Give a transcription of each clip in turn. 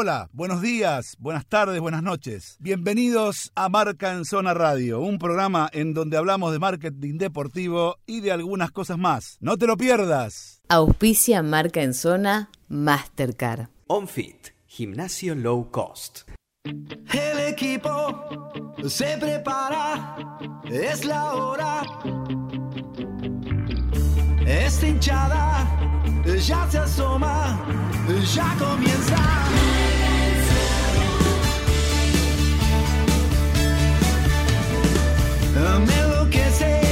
Hola, buenos días, buenas tardes, buenas noches. Bienvenidos a Marca en Zona Radio, un programa en donde hablamos de marketing deportivo y de algunas cosas más. No te lo pierdas. Auspicia Marca en Zona Mastercard. OnFit, gimnasio low cost. El equipo se prepara, es la hora. Esta hinchada ya se asoma, ya comienza. Me enloquece,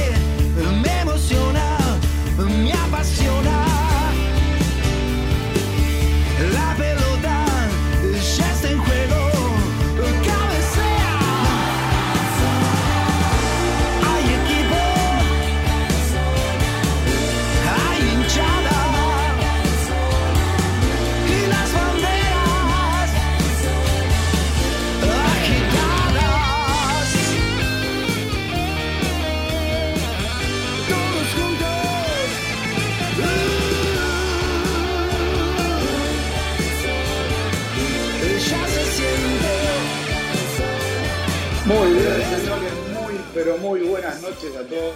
pero muy buenas noches a todos.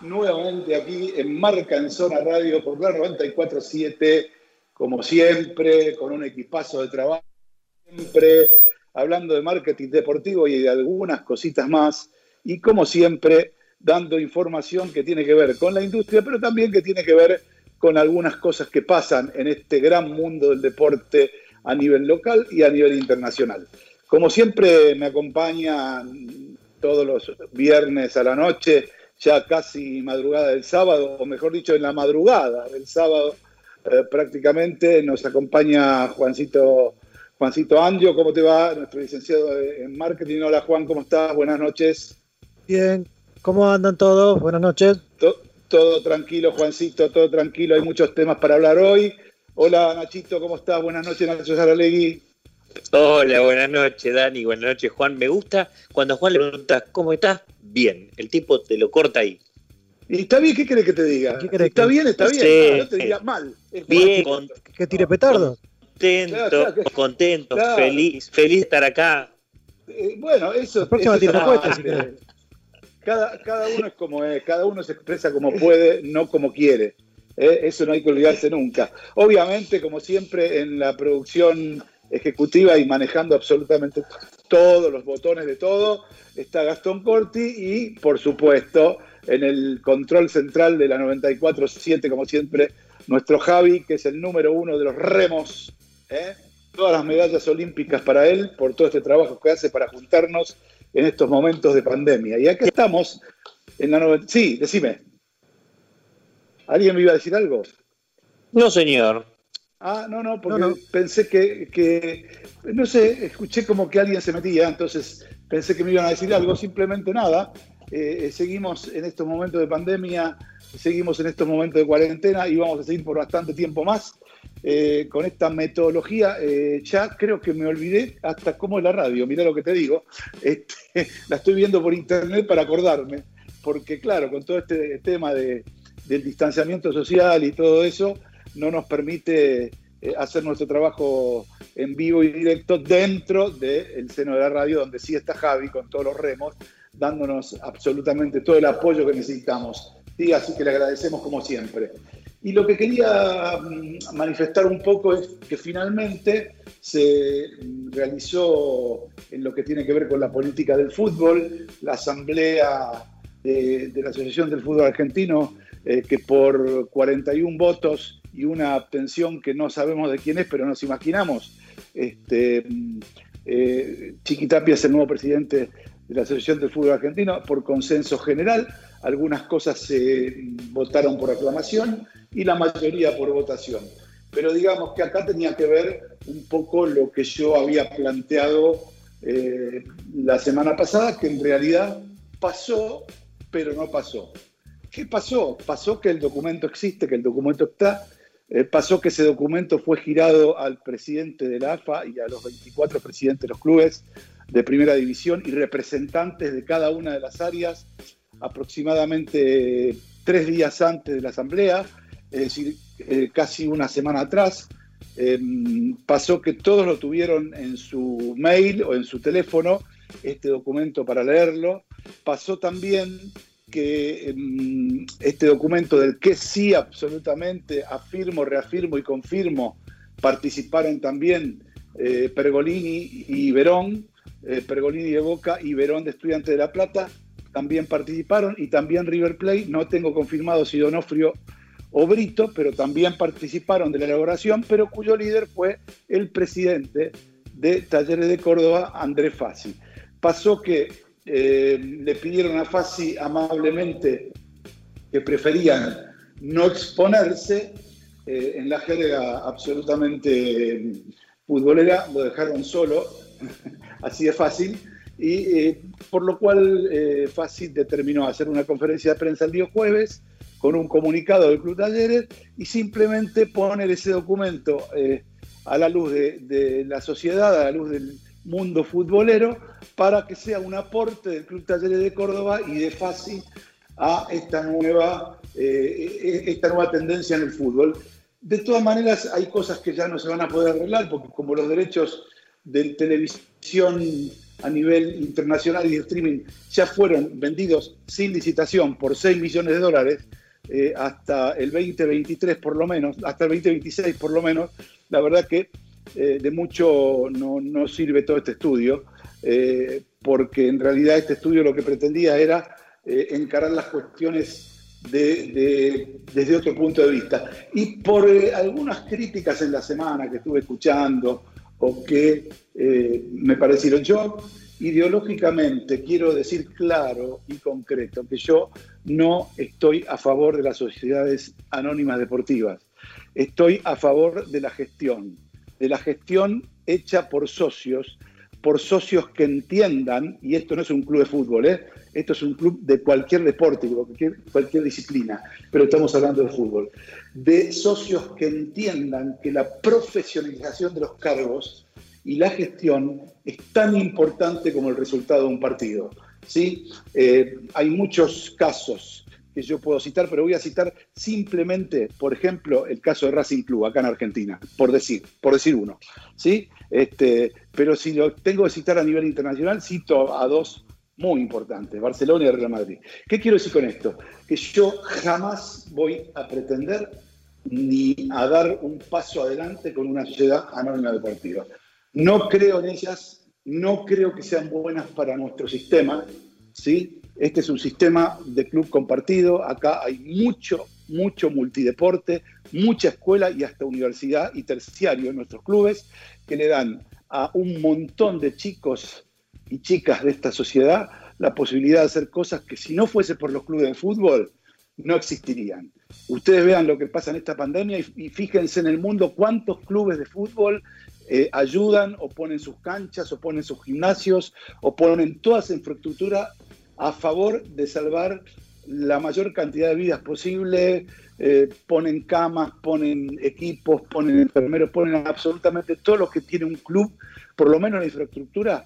Nuevamente aquí en Marca en Zona Radio por la 94.7, como siempre, con un equipazo de trabajo, siempre hablando de marketing deportivo y de algunas cositas más, y como siempre, dando información que tiene que ver con la industria, pero también que tiene que ver con algunas cosas que pasan en este gran mundo del deporte a nivel local y a nivel internacional. Como siempre me acompañan todos los viernes a la noche, ya casi madrugada del sábado, o mejor dicho, en la madrugada del sábado, eh, prácticamente nos acompaña Juancito, Juancito Andio. ¿Cómo te va? Nuestro licenciado en marketing. Hola Juan, ¿cómo estás? Buenas noches. Bien, ¿cómo andan todos? Buenas noches. To- todo tranquilo, Juancito, todo tranquilo. Hay muchos temas para hablar hoy. Hola Nachito, ¿cómo estás? Buenas noches, Nacho Saralegui. Hola, buenas noches, Dani. Buenas noches, Juan. Me gusta cuando a Juan le preguntas, ¿cómo estás? Bien. El tipo te lo corta ahí. ¿Y está bien? ¿Qué querés que te diga? ¿Qué querés está que- bien, está bien. No, no te digas mal. Es Bien, con- ¿Que tire petardos? contento, Claro, claro que- contento, claro. feliz, feliz de estar acá. Eh, bueno, eso, La próxima eso si querés. cada, cada uno es como es, cada uno se expresa como puede, no como quiere. ¿eh? Eso no hay que olvidarse nunca. Obviamente, como siempre, en la producción ejecutiva y manejando absolutamente todos los botones de todo, está Gastón Corti y, por supuesto, en el control central de la 94.7, como siempre, nuestro Javi, que es el número uno de los remos. ¿eh? Todas las medallas olímpicas para él, por todo este trabajo que hace para juntarnos en estos momentos de pandemia. Y acá estamos en la 90. Sí, decime. ¿Alguien me iba a decir algo? No, señor. Ah, no, no, porque No, no. pensé que, que, no sé, escuché como que alguien se metía, entonces pensé que me iban a decir algo, simplemente nada. Eh, eh, seguimos en estos momentos de pandemia, seguimos en estos momentos de cuarentena y vamos a seguir por bastante tiempo más eh, con esta metodología. Eh, ya creo que me olvidé hasta cómo es la radio, mirá lo que te digo. Este, la estoy viendo por internet para acordarme, porque claro, con todo este tema de, del distanciamiento social y todo eso, no nos permite eh, hacer nuestro trabajo en vivo y directo dentro del seno de la radio, donde sí está Javi con todos los remos, dándonos absolutamente todo el apoyo que necesitamos. Sí, así que le agradecemos como siempre. Y lo que quería mm, manifestar un poco es que finalmente se mm, realizó en lo que tiene que ver con la política del fútbol, la asamblea de, de la Asociación del Fútbol Argentino, eh, que por 41 votos y una abstención que no sabemos de quién es, pero nos imaginamos, este, eh, Chiquitapia es el nuevo presidente de la Asociación del Fútbol Argentino por consenso general. Algunas cosas se votaron por aclamación y la mayoría por votación. Pero digamos que acá tenía que ver un poco lo que yo había planteado eh, la semana pasada, que en realidad pasó, pero no pasó. ¿Qué pasó? Pasó que el documento existe, que el documento está, eh, pasó que ese documento fue girado al presidente de la AFA y a los 24 presidentes de los clubes de primera división y representantes de cada una de las áreas aproximadamente tres días antes de la asamblea, es decir, eh, casi una semana atrás. eh, pasó que todos lo tuvieron en su mail o en su teléfono, este documento para leerlo. Pasó también que eh, este documento del que sí absolutamente afirmo, reafirmo y confirmo, participaron también eh, Pergolini y Verón, eh, Pergolini de Boca y Verón de Estudiantes de La Plata, también participaron y también River Plate, no tengo confirmado si Donofrio o Brito, pero también participaron de la elaboración, pero cuyo líder fue el presidente de Talleres de Córdoba, Andrés Fassi. Pasó que eh, le pidieron a Fassi amablemente que preferían no exponerse eh, en la jerga absolutamente eh, futbolera, lo dejaron solo, así de fácil, y por lo cual eh, Fassi determinó hacer una conferencia de prensa el día jueves con un comunicado del Club Talleres y simplemente poner ese documento a la luz de, la sociedad, a la luz del mundo futbolero, para que sea un aporte del Club Talleres de Córdoba y de Fassi a esta nueva, eh, esta nueva tendencia en el fútbol. De todas maneras, hay cosas que ya no se van a poder arreglar, porque como los derechos de televisión a nivel internacional y de streaming ya fueron vendidos sin licitación por 6 millones de dólares, eh, hasta el 2023 por lo menos, hasta el 2026 por lo menos, la verdad que eh, de mucho no, no, sirve todo este estudio, eh, porque en realidad este estudio lo que pretendía era eh, encarar las cuestiones de, de, desde otro punto de vista. Y por eh, algunas críticas en la semana que estuve escuchando o que me parecieron yo, ideológicamente quiero decir claro y concreto que yo no estoy a favor de las sociedades anónimas deportivas. Estoy a favor de la gestión, de la gestión hecha por socios, por socios que entiendan, y esto no es un club de fútbol, ¿eh? esto es un club de cualquier deporte, cualquier, disciplina, pero estamos hablando de fútbol, de socios que entiendan que la profesionalización de los cargos y la gestión es tan importante como el resultado de un partido. ¿sí? Eh, hay muchos casos que yo puedo citar, pero voy a citar simplemente, por ejemplo, el caso de Racing Club acá en Argentina, por decir, por decir uno. ¿sí? Este, pero si lo tengo que citar a nivel internacional, cito a dos muy importantes, Barcelona y Real Madrid. ¿Qué quiero decir con esto? Que yo jamás voy a pretender ni a dar un paso adelante con una sociedad anónima deportiva. No creo en ellas, no creo que sean buenas para nuestro sistema, ¿sí? Este es un sistema de club compartido, acá hay mucho, mucho multideporte, mucha escuela y hasta universidad y terciario en nuestros clubes que le dan a un montón de chicos y chicas de esta sociedad la posibilidad de hacer cosas que si no fuese por los clubes de fútbol no existirían. Ustedes vean lo que pasa en esta pandemia y, fíjense en el mundo cuántos clubes de fútbol eh, ayudan o ponen sus canchas o ponen sus gimnasios o ponen toda esa infraestructura a favor de salvar la mayor cantidad de vidas posible, eh, ponen camas, ponen equipos, ponen enfermeros, ponen absolutamente todo lo que tiene un club, por lo menos la infraestructura,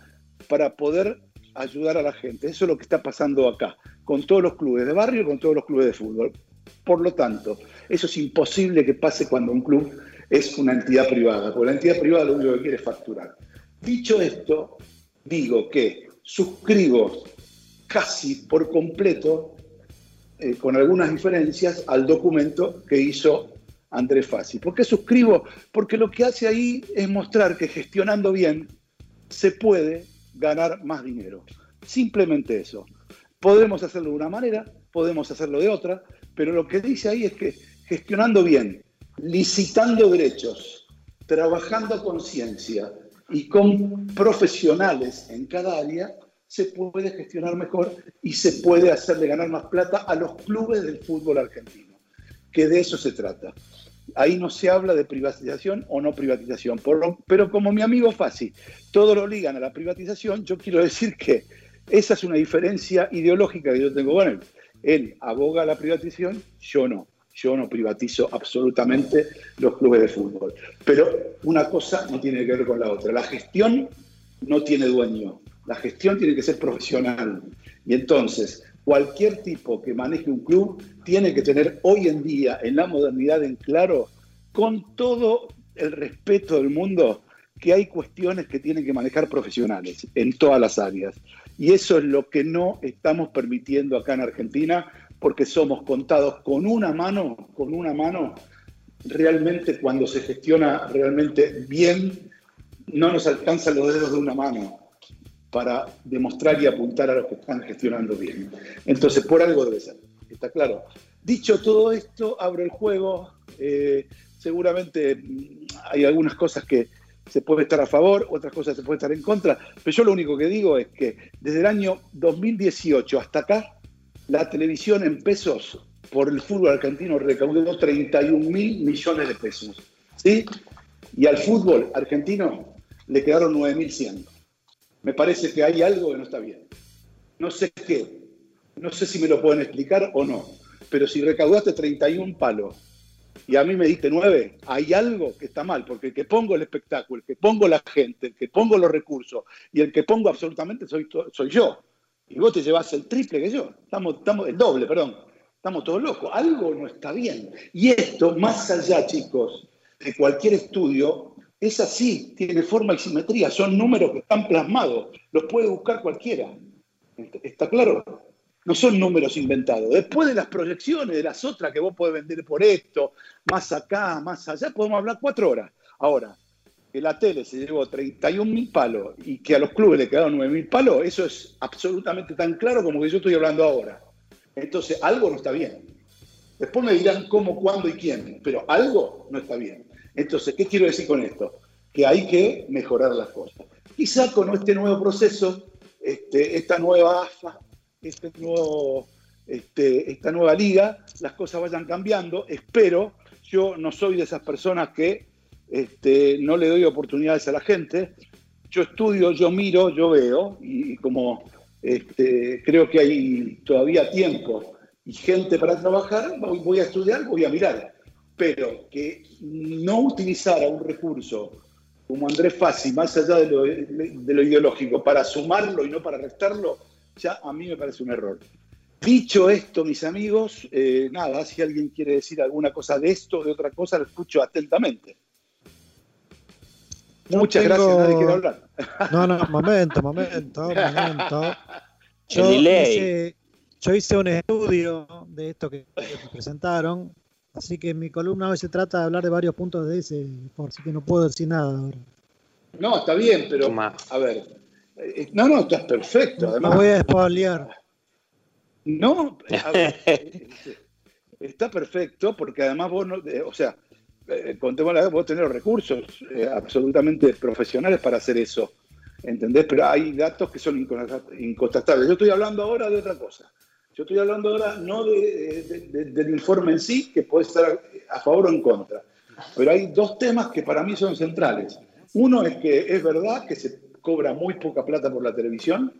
para poder ayudar a la gente. Eso es lo que está pasando acá, con todos los clubes de barrio con todos los clubes de fútbol. Por lo tanto, eso es imposible que pase cuando un club es una entidad privada, porque la entidad privada lo único que quiere es facturar. Dicho esto, digo que suscribo casi por completo, eh, con algunas diferencias, al documento que hizo Andrés Fassi. ¿Por qué suscribo? Porque lo que hace ahí es mostrar que gestionando bien se puede ganar más dinero. Simplemente eso. Podemos hacerlo de una manera, podemos hacerlo de otra, pero lo que dice ahí es que gestionando bien, licitando derechos, trabajando a conciencia y con profesionales en cada área, se puede gestionar mejor y se puede hacerle ganar más plata a los clubes del fútbol argentino, que de eso se trata. Ahí no se habla de privatización o no privatización, pero como mi amigo Fassi, todo lo ligan a la privatización, yo quiero decir que esa es una diferencia ideológica que yo tengo con él. Él aboga la privatización, yo no. Yo no privatizo absolutamente los clubes de fútbol. Pero una cosa no tiene que ver con la otra. La gestión no tiene dueño. La gestión tiene que ser profesional. Y entonces, cualquier tipo que maneje un club tiene que tener hoy en día, en la modernidad, en claro, con todo el respeto del mundo que hay cuestiones que tienen que manejar profesionales en todas las áreas. Y eso es lo que no estamos permitiendo acá en Argentina, porque somos contados con una mano, con una mano, realmente cuando se gestiona realmente bien, no nos alcanzan los dedos de una mano para demostrar y apuntar a los que están gestionando bien. Entonces, por algo debe ser, está claro. Dicho todo esto, abro el juego. Eh, seguramente mm, hay algunas cosas que se puede estar a favor, otras cosas se puede estar en contra, pero yo lo único que digo es que desde el año 2018 hasta acá, la televisión en pesos por el fútbol argentino recaudó 31 mil millones de pesos. ¿sí? Y al fútbol argentino le quedaron 9.100. Me parece que hay algo que no está bien. No sé qué. No sé si me lo pueden explicar o no. Pero si recaudaste 31 palos y a mí me diste 9, hay algo que está mal. Porque el que pongo el espectáculo, el que pongo la gente, el que pongo los recursos y el que pongo absolutamente soy, soy yo. Y vos te llevas el triple que yo. Estamos, estamos, el doble, perdón. Estamos todos locos. Algo no está bien. Y esto, más allá, chicos, de cualquier estudio, es así, tiene forma y simetría, son números que están plasmados, los puede buscar cualquiera. ¿Está claro? No son números inventados. Después de las proyecciones, de las otras que vos podés vender por esto, más acá, más allá, podemos hablar cuatro horas. Ahora, que la tele se llevó 31 mil palos y que a los clubes le quedaron 9 mil palos, eso es absolutamente tan claro como que yo estoy hablando ahora. Entonces, algo no está bien. Después me dirán cómo, cuándo y quién, pero algo no está bien. Entonces, ¿qué quiero decir con esto? Que hay que mejorar las cosas. Quizá con este nuevo proceso, este, esta nueva AFA, este nuevo, este, esta nueva liga, las cosas vayan cambiando. Espero, yo no soy de esas personas que este, no le doy oportunidades a la gente. Yo estudio, yo miro, yo veo, y como creo que hay todavía tiempo y gente para trabajar, voy a estudiar, voy a mirar pero que no utilizara un recurso como Andrés Fassi, más allá de lo, de lo, ideológico, para sumarlo y no para restarlo, ya a mí me parece un error. Dicho esto, mis amigos, eh, nada, si alguien quiere decir alguna cosa de esto o de otra cosa, lo escucho atentamente. Yo Muchas tengo- gracias, nadie quiere hablar. No, no, momento, momento, momento. Yo El delay. hice, yo hice un estudio de esto que, que presentaron, así que mi columna hoy se trata de hablar de varios puntos de ese, por así que no puedo decir nada ahora. No, está bien, pero Toma. a ver. eh, No, no, estás perfecto. No Además, voy a spoilear. No, a ver, está perfecto porque además vos, no, eh, o sea, eh, contemos la verdad, vos tenés los recursos eh, absolutamente profesionales para hacer eso, ¿entendés? Pero hay datos que son incontrastables. Yo estoy hablando ahora de otra cosa. Yo estoy hablando ahora no de- de- de- del informe en sí, que puede estar a favor o en contra, pero hay dos temas que para mí son centrales. Uno es que es verdad que se cobra muy poca plata por la televisión,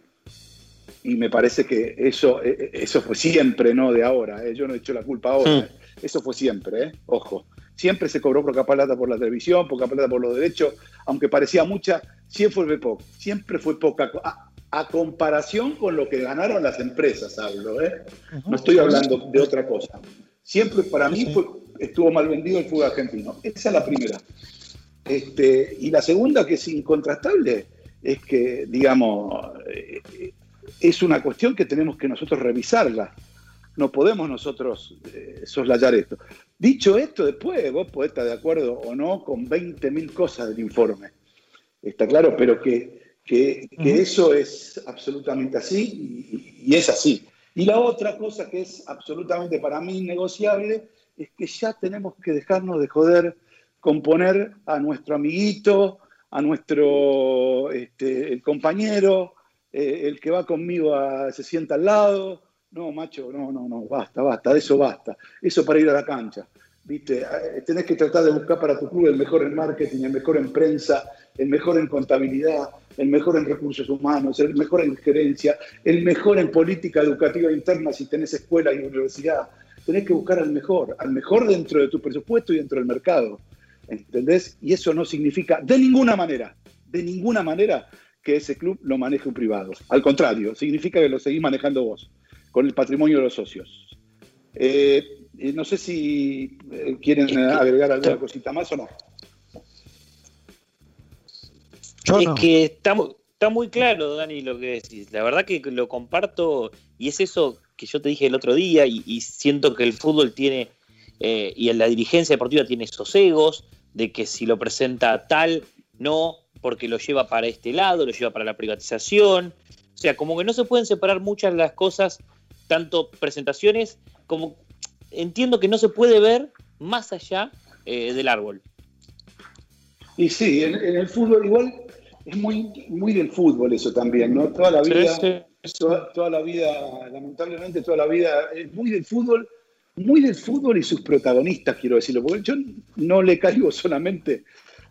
y me parece que eso, eh, eh, eso fue siempre, no de ahora. eh, Yo no he hecho la culpa ahora. eh. Eso fue siempre, eh, ojo. Siempre se cobró poca plata por la televisión, poca plata por los derechos, aunque parecía mucha, siempre fue poco. Siempre fue poca. A, a comparación con lo que ganaron las empresas, hablo, ¿eh? No estoy hablando de otra cosa. Siempre para mí fue, estuvo mal vendido el fútbol argentino. Esa es la primera. Este, y la segunda, que es incontrastable, es que, digamos, eh, es una cuestión que tenemos que nosotros revisarla. No podemos nosotros eh, soslayar esto. Dicho esto, después vos podés estar de acuerdo o no con 20.000 cosas del informe. Está claro, pero que, que- que Ujú. eso es absolutamente así y, y es así. Y la otra cosa que es absolutamente para mí innegociable es que ya tenemos que dejarnos de joder con poner a nuestro amiguito, a nuestro este, el compañero, eh, el que va conmigo a- se sienta al lado. No, macho, no, no, no, basta, basta, de eso basta. Eso para ir a la cancha. ¿Viste? Eh, Tenés que tratar de buscar para tu club el mejor en marketing, el mejor en prensa, el mejor en contabilidad, el mejor en recursos humanos, el mejor en gerencia, el mejor en política educativa interna si tenés escuela y universidad. Tenés que buscar al mejor, al mejor dentro de tu presupuesto y dentro del mercado. ¿Entendés? Y eso no significa de ninguna manera, de ninguna manera que ese club lo maneje un privado. Al contrario, significa que lo seguís manejando vos, con el patrimonio de los socios. Eh, eh, no sé si eh, quieren agregar alguna cosita más o no. Yo es no. que está, está muy claro, Dani, lo que decís. La verdad que lo comparto y es eso que yo te dije el otro día y, y siento que el fútbol tiene, eh, y en la dirigencia deportiva tiene esos egos de que si lo presenta tal, no, porque lo lleva para este lado, lo lleva para la privatización. O sea, como que no se pueden separar muchas las cosas, tanto presentaciones como entiendo que no se puede ver más allá eh, del árbol. Y sí, en, en el fútbol igual es muy, muy del fútbol eso también, ¿no? Toda la vida, Sí, sí. toda, toda la vida, lamentablemente toda la vida es muy del fútbol, muy del fútbol y sus protagonistas, quiero decirlo, porque yo no le caigo solamente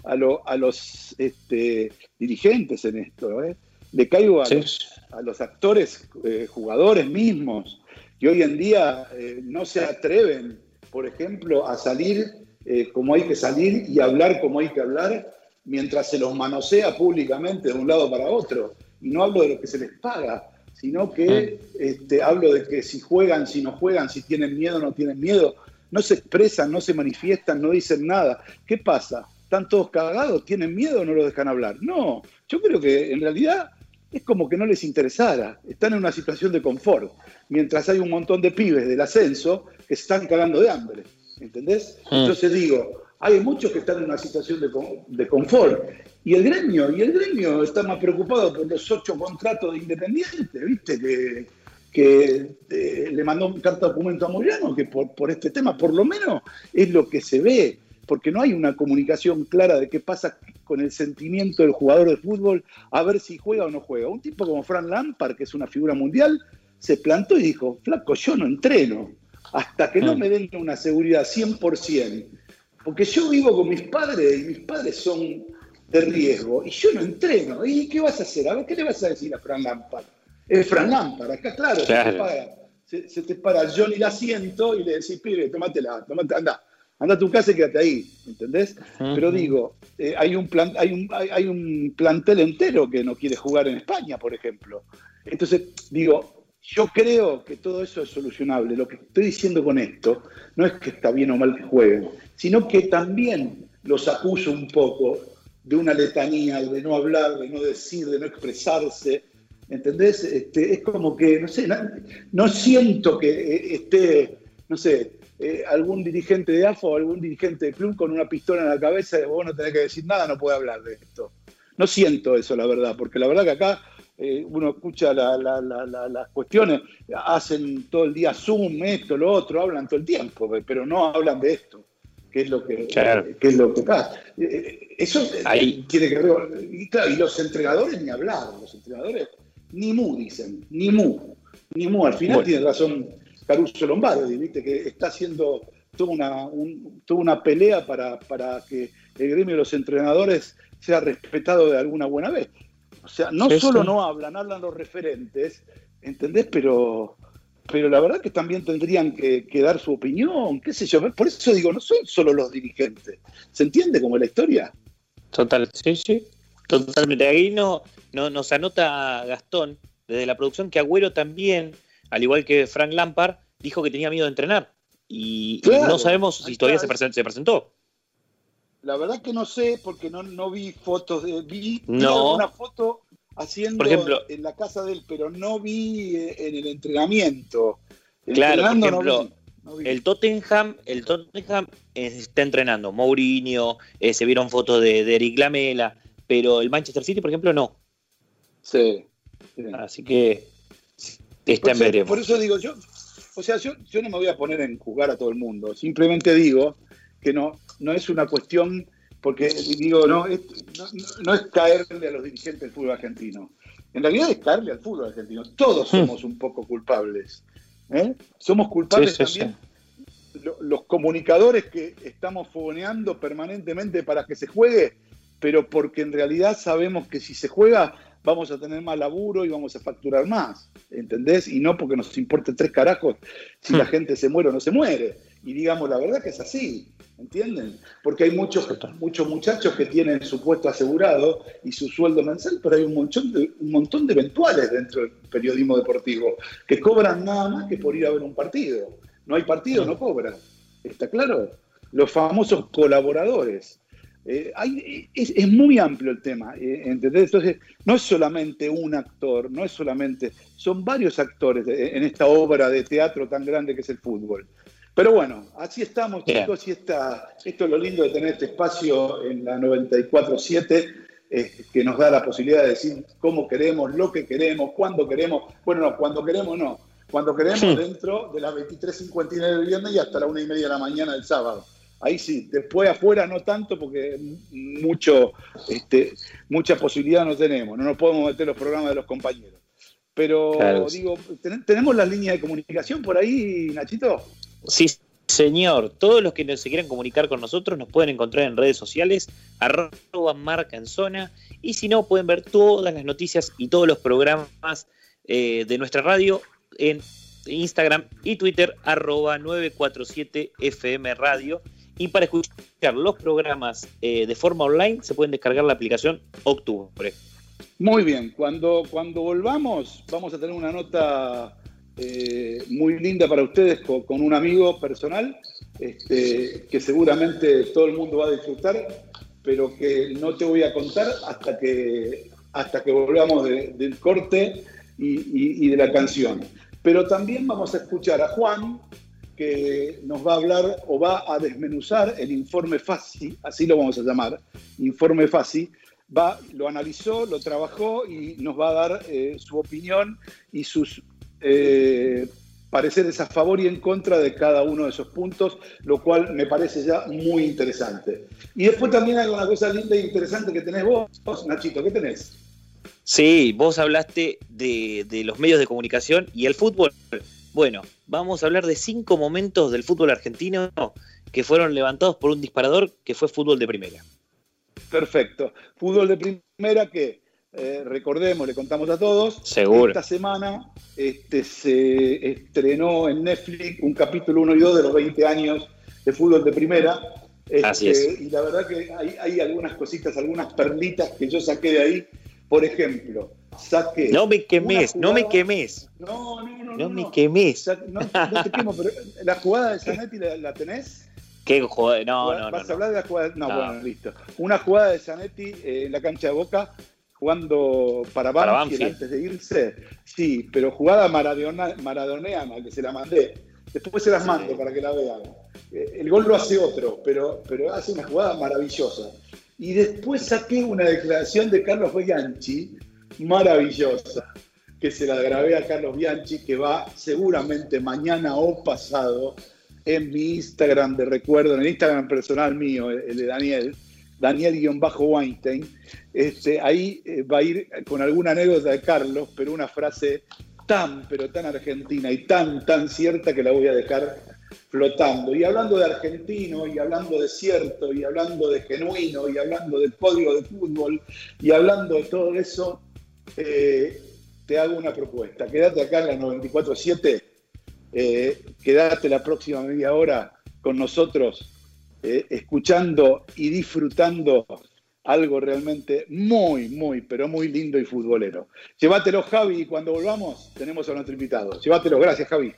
a, lo- a los este, dirigentes en esto, ¿eh? le caigo a, los, a los actores, eh, jugadores mismos, que hoy en día eh, no se atreven, por ejemplo, a salir eh, como hay que salir y hablar como hay que hablar, mientras se los manosea públicamente de un lado para otro. Y no hablo de lo que se les paga, sino que este, hablo de que si juegan, si no juegan, si tienen miedo, no tienen miedo. No se expresan, no se manifiestan, no dicen nada. ¿Qué pasa? ¿Están todos cagados? ¿Tienen miedo o no los dejan hablar? No, yo creo que en realidad es como que no les interesara. Están en una situación de confort, mientras hay un montón de pibes del ascenso que se están cagando de hambre. ¿Entendés? Mm. Entonces digo, hay muchos que están en una situación de, de confort. Y el gremio, y el gremio está más preocupado por los ocho contratos de Independiente, ¿viste? Que, que eh, le mandó un carta documento a Moyano, que por, por este tema, por lo menos, es lo que se ve, porque no hay una comunicación clara de qué pasa con el sentimiento del jugador de fútbol, a ver si juega o no juega. Un tipo como Fran Lampard, que es una figura mundial, se plantó y dijo, flaco, yo no entreno, hasta que no Mm. me den una seguridad 100%. Porque yo vivo con mis padres y mis padres son de riesgo y yo no entreno. ¿Y qué vas a hacer? A ver, ¿qué le vas a decir a Fran Lampard? Es Fran Lampard, acá claro, Se, Claro. te para, se, se te para Johnny el asiento y le decís, pibe, tómatela, tómate, anda, anda a tu casa y quédate ahí, ¿entendés? Pero digo, eh, hay, un plan, hay, un, hay, hay un plantel entero que no quiere jugar en España, por ejemplo. Entonces, digo, yo creo que todo eso es solucionable. Lo que estoy diciendo con esto no es que está bien o mal que jueguen, sino que también los acuso un poco de una letanía, de no hablar, de no decir, de no expresarse. ¿Entendés? Este, es como que, no sé, no, siento que eh, esté, no sé, eh, algún dirigente de AFA o algún dirigente de club con una pistola en la cabeza y vos no tenés que decir nada, no puede hablar de esto. No siento eso, la verdad, porque la verdad que acá eh, uno escucha la- la- la- la- las cuestiones, hacen todo el día Zoom, esto, lo otro, hablan todo el tiempo, pero no hablan de esto, que es lo que, Claro. que es lo que pasa. Eh, eh, Eso eh, Ahí. tiene que ver, y, claro, y los entrenadores ni hablar, los entrenadores ni mu dicen, ni mu, ni mu. Al final Bueno. tiene razón Caruso Lombardi, viste que está haciendo toda una, un- toda una pelea para, para que el gremio de los entrenadores sea respetado de alguna buena vez. O sea, no Sí, solo sí. no hablan, hablan los referentes, ¿entendés? Pero, pero la verdad que también tendrían que, que dar su opinión, qué sé yo. Por eso digo, no son solo los dirigentes. ¿Se entiende como la historia? Total, sí, sí. Totalmente. Ahí no, no, nos anota Gastón desde la producción que Agüero también, al igual que Frank Lampard, dijo que tenía miedo de entrenar. Y, y Claro, no sabemos si todavía se presentó. La verdad que no sé, porque no, no vi fotos de. Vi, No. alguna foto haciendo Por ejemplo- en la casa de él, pero no vi eh, en el entrenamiento. Claro, por ejemplo, no vi, no vi. El Tottenham, el Tottenham eh, está entrenando. Mourinho, eh, se vieron fotos de, de Eric Lamela, pero el Manchester City, por ejemplo, no. Sí. sí. Así que está en veremos. por eso digo, yo, o sea, yo, yo no me voy a poner en jugar a todo el mundo, simplemente digo que no, no es una cuestión, porque digo, no, es, no, no es caerle a los dirigentes del fútbol argentino. En realidad es caerle al fútbol argentino. Todos Hmm. somos un poco culpables. ¿eh? Somos culpables Sí, sí, también lo- los comunicadores que estamos fogoneando permanentemente para que se juegue, pero porque en realidad sabemos que si se juega vamos a tener más laburo y vamos a facturar más, ¿entendés? Y no porque nos importe tres carajos si la Hmm. gente se muere o no se muere. Y digamos, la verdad que es así, ¿entienden? Porque hay muchos, muchos muchachos que tienen su puesto asegurado y su sueldo mensual, pero hay un montón, de, un montón de eventuales dentro del periodismo deportivo que cobran nada más que por ir a ver un partido. No hay partido, no cobran. ¿Está claro? Los famosos colaboradores. Eh, hay- es, es muy amplio el tema, eh, ¿entendés? Entonces, no es solamente un actor, no es solamente, son varios actores de- en esta obra de teatro tan grande que es el fútbol. Pero bueno, así estamos, Bien. chicos, y esta, esto es lo lindo de tener este espacio en la 94.7, eh, que nos da la posibilidad de decir cómo queremos, lo que queremos, cuándo queremos. Bueno, no, cuando queremos no. Cuando queremos Sí. dentro de las 23.59 del viernes y hasta la una y media de la mañana del sábado. Ahí sí, después afuera no tanto porque mucho, este, mucha posibilidad no tenemos, no nos podemos meter los programas de los compañeros. Pero Claro. digo, ¿ten- ¿tenemos las líneas de comunicación por ahí, Nachito? Sí, señor. Todos los que se quieran comunicar con nosotros nos pueden encontrar en redes sociales, arroba marca en zona, y si no, pueden ver todas las noticias y todos los programas eh, de nuestra radio en Instagram y Twitter, arroba 947 FM Radio. Y para escuchar los programas eh, de forma online, se pueden descargar la aplicación Octubre. Muy bien, cuando, cuando volvamos vamos a tener una nota eh, muy linda para ustedes con, un amigo personal este, que seguramente todo el mundo va a disfrutar, pero que no te voy a contar hasta que, hasta que volvamos de- del corte y de la canción. Pero también vamos a escuchar a Juan, que nos va a hablar o va a desmenuzar el informe FASI, así lo vamos a llamar, informe FASI, va, lo analizó, lo trabajó y nos va a dar eh, su opinión y sus eh, pareceres a favor y en contra de cada uno de esos puntos, lo cual me parece ya muy interesante. Y después también hay una cosa linda e interesante que tenés vos, Nachito, ¿qué tenés? Sí, vos hablaste de, de los medios de comunicación y el fútbol. Bueno, vamos a hablar de cinco momentos del fútbol argentino que fueron levantados por un disparador que fue fútbol de primera. Perfecto. Fútbol de primera que, eh, recordemos, le contamos a todos, Seguro. esta semana este, se estrenó en Netflix un capítulo 1 y 2 de los 20 años de fútbol de primera. Este, Así es. Y la verdad que hay, hay algunas cositas, algunas perlitas que yo saqué de ahí. Por ejemplo, saqué... No me quemes, una no me jugada- quemes, No, no, no. no me no. quemes. Sa- No, no te quemo, pero la jugada de Zanetti la, la tenés. Qué joder, no, no, no. ¿Vas a hablar de la jugada? No, No. bueno, listo. Una jugada de Zanetti eh, en la cancha de Boca jugando para Para Banfield, Banfield. antes de irse. Sí, pero jugada maradona, maradoneana, que se la mandé. Después se las mando para que la vean. Eh, El gol lo hace otro, pero, pero hace una jugada maravillosa. Y después saqué una declaración de Carlos Bianchi, maravillosa, que se la grabé a Carlos Bianchi, que va seguramente mañana o pasado en mi Instagram de recuerdo, en el Instagram personal mío, el de Daniel, Daniel-Weinstein. Este, ahí eh, va a ir con alguna anécdota de Carlos, pero una frase tan, pero tan argentina y tan, tan cierta que la voy a dejar flotando. Y hablando de argentino, y hablando de cierto, y hablando de genuino, y hablando del código de fútbol, y hablando de todo eso, eh, te hago una propuesta. Quédate acá en la 94.7, eh, quédate la próxima media hora con nosotros, eh, escuchando y disfrutando algo realmente muy, muy, pero muy lindo y futbolero. Llévatelo, Javi, y cuando volvamos tenemos a nuestro invitado. Llévatelo, gracias, Javi.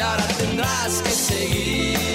Y ahora tendrás que seguir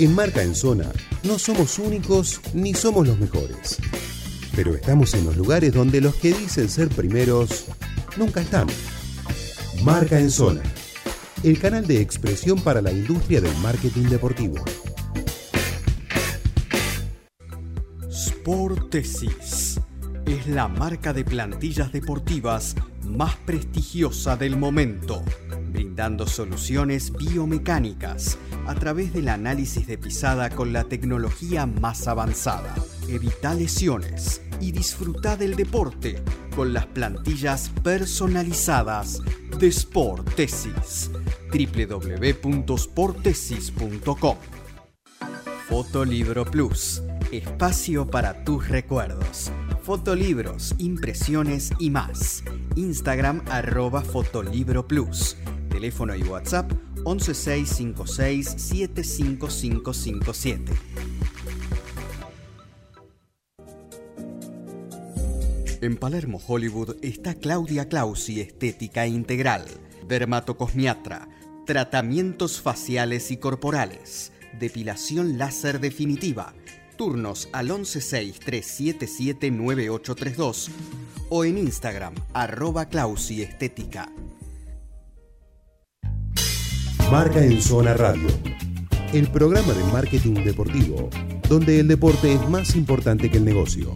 En Marca en Zona no somos únicos ni somos los mejores. Pero estamos en los lugares donde los que dicen ser primeros nunca están. Marca en Zona, el canal de expresión para la industria del marketing deportivo. Sportesis es la marca de plantillas deportivas más prestigiosa del momento, brindando soluciones biomecánicas a través del análisis de pisada con la tecnología más avanzada. Evita lesiones y disfruta del deporte con las plantillas personalizadas de Sportesis. www.sportesis.com Fotolibro Plus, espacio para tus recuerdos. Fotolibros, impresiones y más. Instagram arroba Fotolibro Plus. Teléfono y WhatsApp 11656 75557. En Palermo, Hollywood, está Claudia Clausi Estética Integral, dermatocosmiatra, tratamientos faciales y corporales, depilación láser definitiva, turnos al 116-377-9832 o en Instagram, arroba Clausi Estética. Marca en Zona Radio, el programa de marketing deportivo, donde el deporte es más importante que el negocio.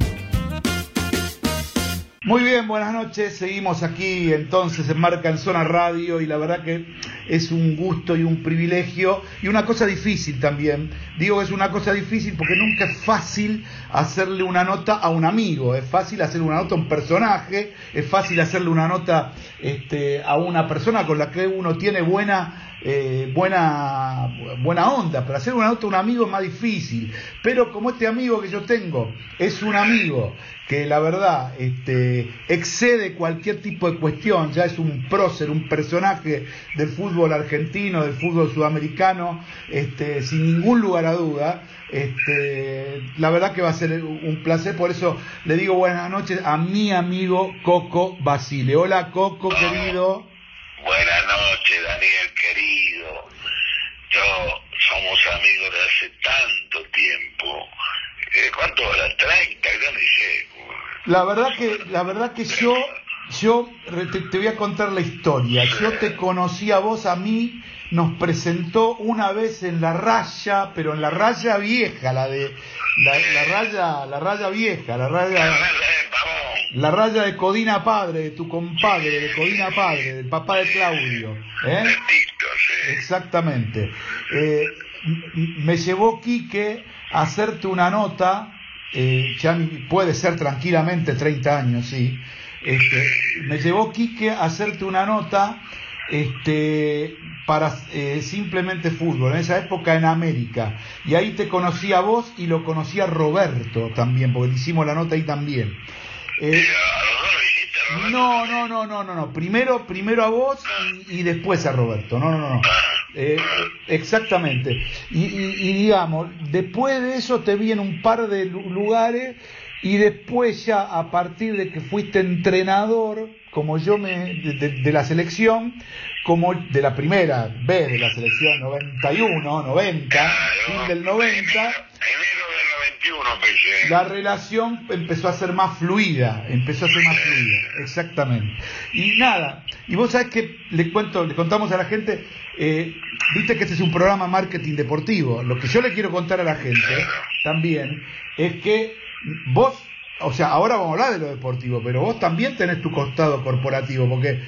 Muy bien, buenas noches. Seguimos aquí entonces en Marca en Zona Radio y la verdad que es un gusto y un privilegio y una cosa difícil también. Digo que es una cosa difícil porque nunca es fácil hacerle una nota a un amigo, es fácil hacerle una nota a un personaje, es fácil hacerle una nota este, a una persona con la que uno tiene buena eh, buena, buena onda, pero hacer una nota a un amigo es más difícil. Pero como este amigo que yo tengo es un amigo que la verdad este, excede cualquier tipo de cuestión, ya es un prócer, un personaje del fútbol argentino, del fútbol sudamericano, este, sin ningún lugar a duda. Este, la verdad que va a ser un placer, por eso le digo buenas noches a mi amigo Coco Basile. Hola Coco, querido. Buenas noches, Daniel. querido. Yo somos amigos de hace tanto tiempo. Eh, ¿Cuánto era? ¿30? Yo ni sé. La verdad que, la verdad que yo, yo te, te voy a contar la historia. Yo te conocí a vos, a mí, nos presentó una vez en la raya, pero en la raya vieja, la de la, la raya, la raya vieja, la raya, la raya de Codina Padre, de tu compadre, de Codina Padre, del papá de Claudio. ¿eh? Exactamente. Eh, me llevó Quique a hacerte una nota, eh, ya puede ser tranquilamente 30 años, sí. Este, me llevó Quique a hacerte una nota este, para eh, simplemente fútbol, en esa época en América. Y ahí te conocí a vos y lo conocí a Roberto también, porque le hicimos la nota ahí también. Eh, no, no, no, no, no, no. Primero, primero a vos y, y después a Roberto. No, no, no. no. Eh, exactamente. Y, y- y digamos, después de eso te vi en un par de lu- lugares y después ya a partir de que fuiste entrenador, como yo me, de, la selección, como de la primera B de la selección 91, 90, fin del 90, la relación empezó a ser más fluida, empezó a ser más fluida, exactamente. Y nada, y vos sabés que le cuento, le contamos a la gente, eh, viste que este es un programa marketing deportivo. Lo que yo le quiero contar a la gente también es que vos, o sea, ahora vamos a hablar de lo deportivo, pero vos también tenés tu costado corporativo, porque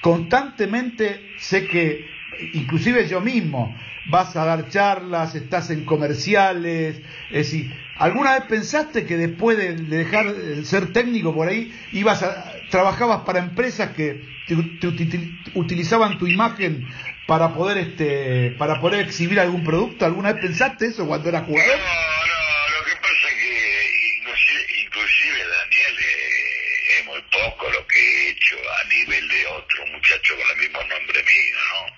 constantemente sé que, inclusive yo mismo, vas a dar charlas, estás en comerciales, es decir, ¿alguna vez pensaste que después de, de dejar de ser técnico por ahí, ibas trabajabas para empresas que te, te uti- utilizaban tu imagen para poder este para poder exhibir algún producto? ¿Alguna vez pensaste eso cuando eras jugador inclusive Eh, es muy poco lo que he hecho a nivel de otro muchacho con el mismo nombre mío, ¿no?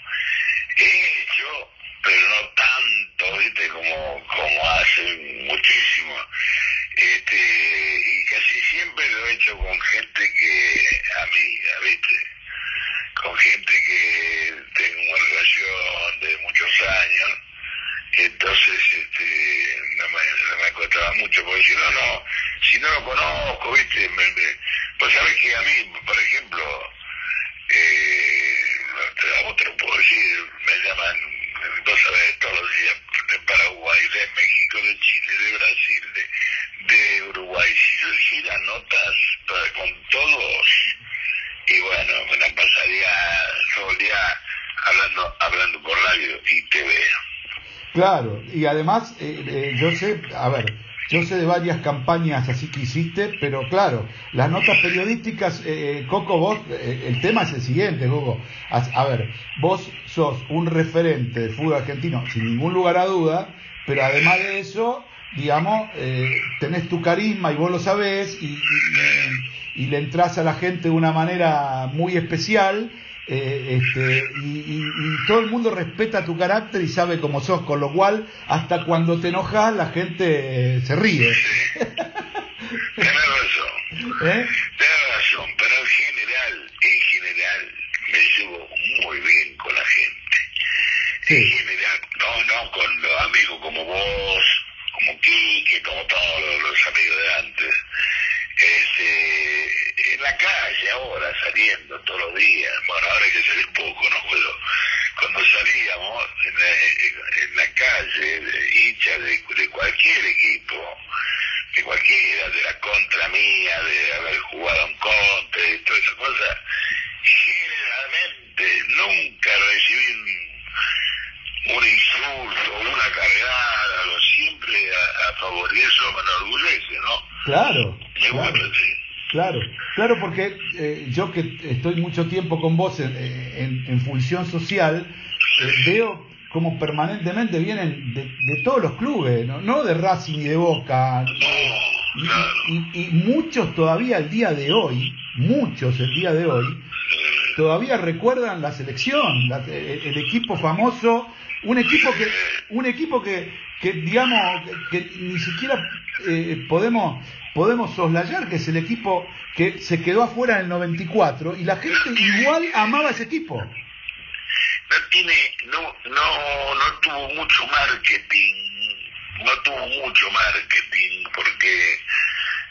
He hecho, pero no tanto, ¿viste? Como, como hace muchísimo. Este, y casi siempre lo he hecho con gente que, amiga, ¿viste? Con gente que tengo una relación de muchos años. Entonces, este, no me, no me costaba mucho, porque si no, no, si no lo conozco, ¿viste? Me, me- pues sabes que a mí, por ejemplo, eh, a vos puedo decir, me llaman, vos sabés, todos los días de Paraguay, de México, de Chile, de Brasil, de, de Uruguay. Si hiciera notas para- con todos, y bueno, me la pasaría todo el día hablando, hablando por radio y TV. Claro, y además, eh, eh, yo sé, a ver, yo sé de varias campañas así que hiciste, pero claro, las notas periodísticas, eh, eh, Coco, vos, eh, el tema es el siguiente, Coco. A, ver, vos sos un referente del fútbol argentino, sin ningún lugar a duda, pero además de eso, digamos, eh, tenés tu carisma y vos lo sabés y- y le entras a la gente de una manera muy especial. Eh, este, y, y- y todo el mundo respeta tu carácter y sabe cómo sos, con lo cual hasta cuando te enojas la gente eh, se ríe. Tenés razón, ¿Eh? tenés razón, pero en general, en general, me llevo muy bien con la gente. En general, no, no con los amigos como vos, como Quique, como todos los amigos de antes. Este, en la calle ahora, saliendo todos los días, bueno, ahora hay que salir poco, ¿no? Pero cuando salíamos en la, en la calle, de hinchas de, de cualquier equipo, de cualquiera, de la contra mía, de haber jugado en contra, y todas esas cosas, generalmente nunca recibí un, un insulto, una cargada, algo siempre a, a favor y eso me enorgullece, ¿no? Claro, Claro, claro, porque eh, yo que estoy mucho tiempo con vos en, en- en función social, eh, veo como permanentemente vienen de, de todos los clubes, ¿no? no de Racing y de Boca, y, y- y muchos todavía al día de hoy, muchos el día de hoy, todavía recuerdan la selección, la- el, el equipo famoso, un equipo que, un equipo que, que digamos, que ni siquiera eh, podemos, podemos soslayar, que es el equipo que se quedó afuera en el 94 y la gente igual amaba ese equipo. no tiene, no, no, no tuvo mucho marketing, no tuvo mucho marketing, porque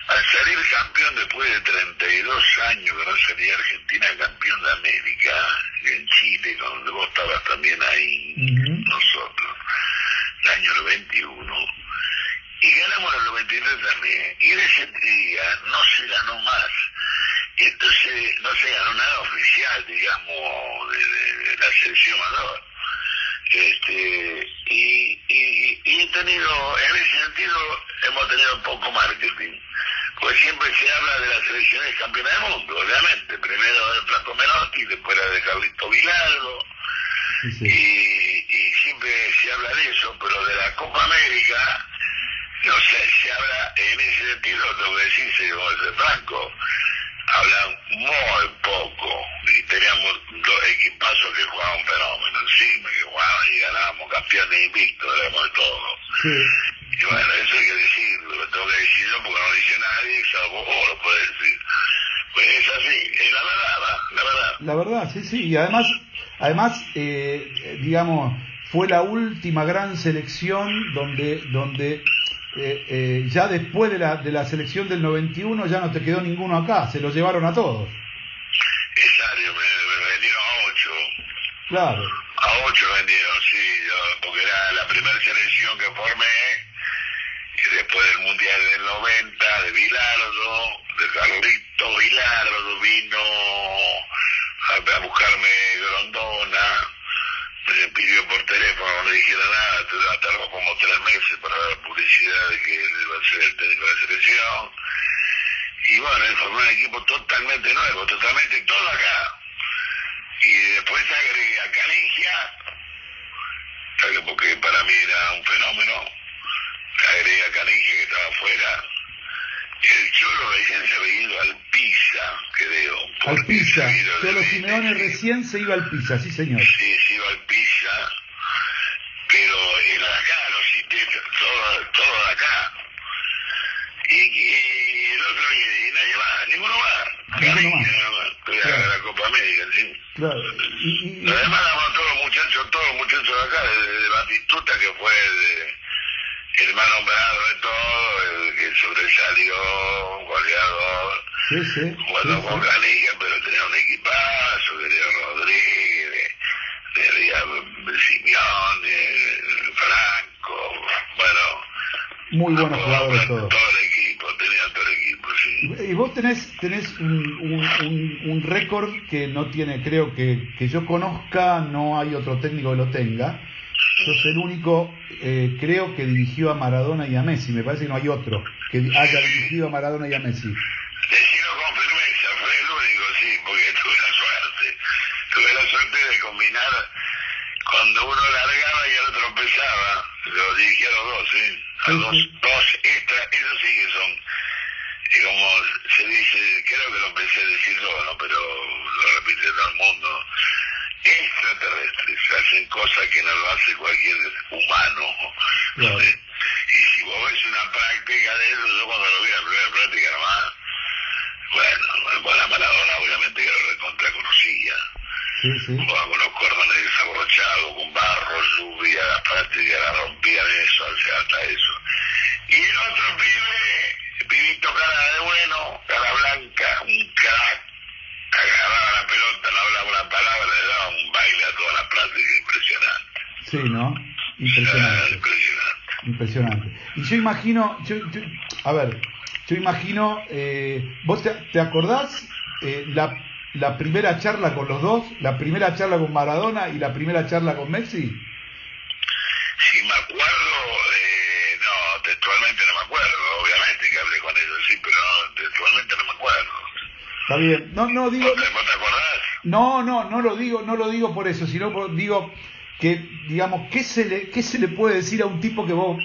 al salir campeón después de 32 años que no salía Argentina campeón de América, en Chile, donde vos estabas también ahí, nosotros, el año 91, y ganamos el 93 también, y en ese día no se ganó más. Entonces no se ganó nada oficial, digamos, de, de- de la selección mayor. Este, y, y, y he tenido, en ese sentido, hemos tenido poco marketing. Pues siempre se habla de las selecciones campeonas del mundo, obviamente. Primero de Franco Menotti, después la de Carlito Vilardo, sí. y, y siempre se habla de eso, pero de la Copa América no se, se habla en ese sentido, tengo que decirse, como dice Franco, hablan muy poco y teníamos dos equipazos que jugaban fenómeno encima, que jugaban y ganábamos campeones invictos, éramos de todo. Sí. Y bueno, eso hay que decirlo, lo tengo que decir yo porque no lo dice nadie, salvo vos lo podés decir. Pues es así, es la verdad, la verdad. La verdad, sí, sí. Y además, además eh, digamos, fue la última gran selección donde, donde eh, eh, ya después de la, de la selección del 91 ya no te quedó ninguno acá, se los llevaron a todos. Exacto, me, me vendieron a ocho. Claro. A ocho vendieron, sí, yo- porque era la primera selección que formé, y después del Mundial del 90, de Bilardo, de Carlito Bilardo, vino a, a buscarme Grondona, me pidió por teléfono, no le dijera nada, tardó- como tres meses para dar publicidad de que él iba a ser el técnico de la selección. Y bueno, él formó un equipo totalmente nuevo, totalmente todo acá. Y después agregué a Canigia, porque para mí era un fenómeno. Agregué a Canigia que estaba afuera. El Cholo recién se había ido al Pisa, creo. Al Pisa. Cholo Simeone recién se iba al Pisa, sí señor. Sí, se iba al Pisa, pero era de acá, los cité, todo, todo de acá. Y, y el otro, y, nadie más, ninguno más. Ninguno más. Nada más. Fui a Claro. la Copa América, sí. Claro. Y, y- Los demás éramos todos los muchachos, todos los muchachos de acá, de, de Batistuta, que fue de- el más nombrado de todo, el que sobresalió, un goleador, sí, sí, jugando sí, con. Canilla, pero tenía un equipazo, tenía Rodríguez, tenía Simeón, Franco, bueno, Muy buenos jugadores todos. todo el equipo, tenía todo el equipo, sí. Y vos tenés, tenés un, un, un- un récord que no tiene, creo que, que yo conozca, no hay otro técnico que lo tenga. Sos el único, eh, creo que dirigió a Maradona y a Messi. Me parece que no hay otro que haya dirigido a Maradona y a Messi. Decirlo con firmeza, fue el único, sí, porque tuve la suerte. Tuve la suerte de combinar cuando uno largaba y el otro empezaba. Lo dirigí a los dos, ¿sí? A Sí, dos, sí. dos extra, esos sí que son, y como se dice, creo que lo empecé a decir yo, ¿no? Pero lo repite todo el mundo. Extraterrestres hacen cosas que no lo hace cualquier humano. Claro. Y si vos ves una práctica de eso, yo cuando lo vi la primera práctica nomás, bueno, bueno, la Maradona obviamente que lo recontra conocía. Sí, sí. Jugaba con los cordones desabrochados, con barro, lluvia, las prácticas la rompían eso, o sea, hasta eso. Y el otro pibe, pibito cara de bueno, cara blanca, un crack, agarraba la pelota, no hablaba una palabra, le daba un baile a toda la práctica, impresionante. Sí, ¿no? Ah, Impresionante. impresionante. Impresionante. Y yo imagino, yo, yo- a ver, yo imagino, eh, ¿vos te, te acordás eh, la, la primera charla con los dos? ¿La primera charla con Maradona y la primera charla con Messi? Si me acuerdo, eh, no, textualmente no me acuerdo, obviamente que hablé con ellos, sí, pero no, textualmente no me acuerdo. Está bien. No, no digo, ¿Vos te, acordás? no, no, no lo digo, no lo digo por eso, sino por- digo que, digamos, ¿qué se le, qué se le puede decir a un tipo que vos,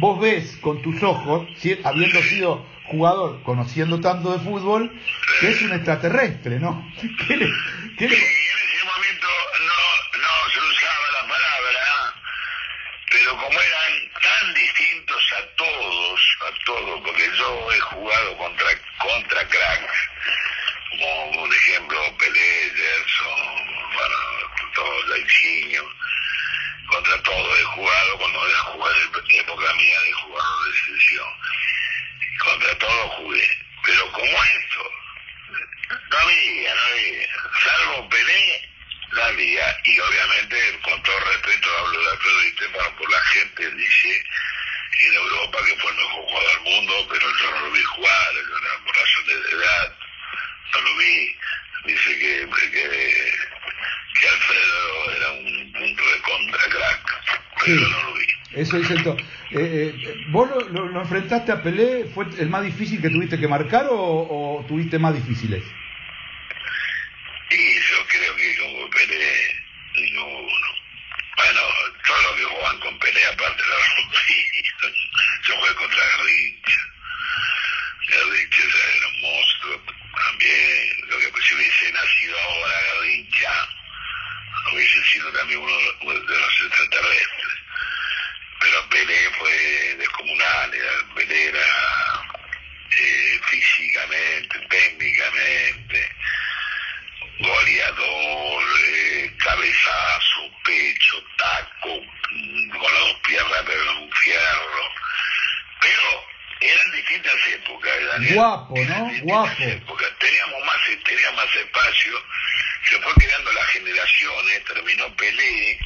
vos ves con tus ojos, si- habiendo sido jugador, conociendo tanto de fútbol, que es un extraterrestre, ¿no? ¿Qué le, qué le- en ese momento no, no se usaba la palabra, pero como eran tan distintos a todos, a todos, porque yo he jugado contra, contra cracks, como por ejemplo Pelé, Gerson, bueno, todo Laichinho, contra todo he jugado cuando era en época mía de jugador de selección. Contra todo jugué. Pero como esto, no había, no había. Salvo Pelé, no había. Y obviamente, con todo respeto, hablo de Alfredo Di Stefano por la gente, dice en Europa que fue el mejor jugador del mundo, pero yo no lo vi jugar, yo era por razones de edad, no lo vi. Dice que, que, que Alfredo era un, un recontra crack, pero Sí. no lo vi. Eso dice el to- eh, eh, ¿Vos lo, lo- lo enfrentaste a Pelé? ¿Fue el más difícil que tuviste que marcar o, o tuviste más difíciles? Y yo creo que como Pelé, ninguno. Bueno, todos los que juegan con Pelé aparte la rompí. Yo jugué contra Garrincha. Garrincha era un monstruo también. Lo que pues, si hubiese nacido ahora Garrincha, hubiese sido también uno de los extraterrestres. Pero Pelé fue descomunal, era- Pelé era eh, físicamente, técnicamente, goleador, eh, cabezazo, pecho, taco, con las dos piernas pero un fierro. Pero eran distintas épocas, ¿eh, Daniel? Guapo, ¿no? Guapo. épocas. Teníamos más, tenía más espacio, se fue creando las generaciones, terminó Pelé,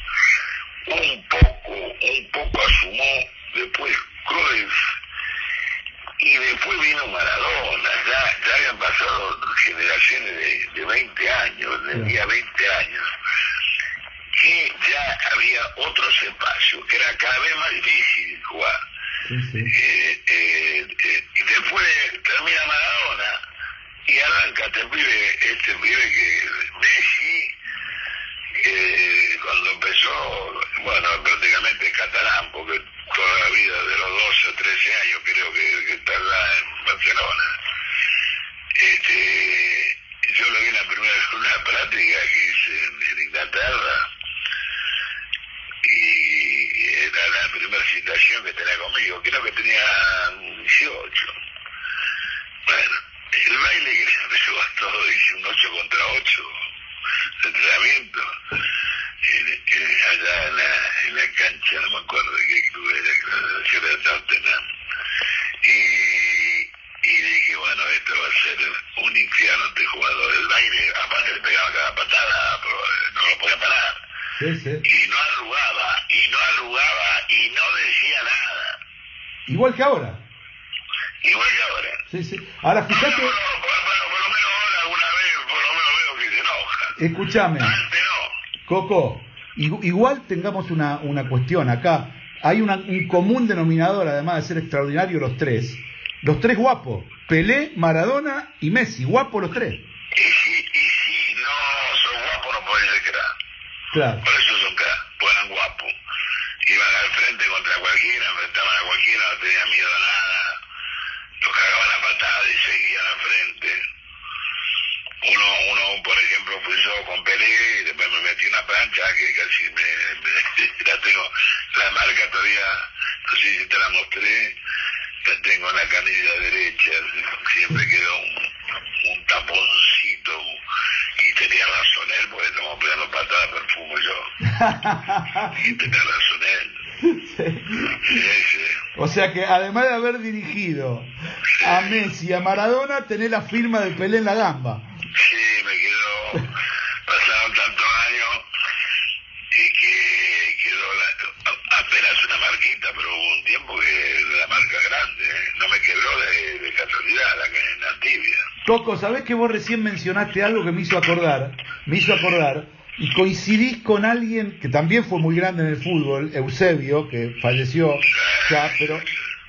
un poco, un poco asumó, después Cruyff, y después vino Maradona, ya, ya habían pasado generaciones de, de 20 años, de día 20 años, que ya había otros espacios, que era cada vez más difícil jugar. Eh, eh, y después termina Maradona y arranca este pibe, este pibe que Messi, eh, cuando empezó, bueno, prácticamente catalán, porque toda la vida, de los 12 o 13 años creo que, que en Barcelona. Este, yo lo vi en la primera una práctica que hice en Inglaterra y era la primera citación que tenía conmigo, creo que tenía 18. Bueno, el baile que se empezó a todo, hice un 8 contra 8 de entrenamiento, en- en- allá en la, en la cancha, no me acuerdo de qué club era, que ciudad de Tottenham. Y, y dije, bueno, esto va a ser un infierno este jugador. El baile, aparte le pegaba cada patada, pero no lo podía parar Sí, sí. y no arrugaba, y no arrugaba, y no decía nada. Igual que ahora. Igual que ahora. Sí, sí. Ahora fíjate, por, por- por lo menos ahora alguna vez, por lo menos veo que se enoja. escúchame, Antes no. Coco, igu- igual tengamos una, una cuestión acá. Hay una- un común denominador, además de ser extraordinario, los tres. Los tres guapos. Pelé, Maradona y Messi. Guapos los tres. Y si, y si no son guapos no pueden ser crack. Claro. Por eso son crack, pues eran guapos. Iban al frente contra cualquiera, enfrentaban a cualquiera, no tenían miedo a nada. Los cagaban a patada y seguían al frente. Uno, uno, por ejemplo, fui yo con Pelé y después me metí una plancha que casi me, me- la tengo, la marca todavía, no sé si te la mostré, la tengo en la canilla derecha, siempre quedó un, un taponcito y tenía razón él porque estamos pegando patadas perfumo yo. Y tenía razón él. Sí. O sea que además de haber dirigido a Messi y a Maradona, tenés la firma de Pelé en la gamba. Sí, me quedó, pero hubo un tiempo que la marca grande, ¿eh? no me quebró de, de casualidad la, la tibia. Coco, ¿sabés que vos recién mencionaste algo que me hizo acordar? Me hizo acordar. Y coincidís con alguien que también fue muy grande en el fútbol, Eusebio, que falleció ya, pero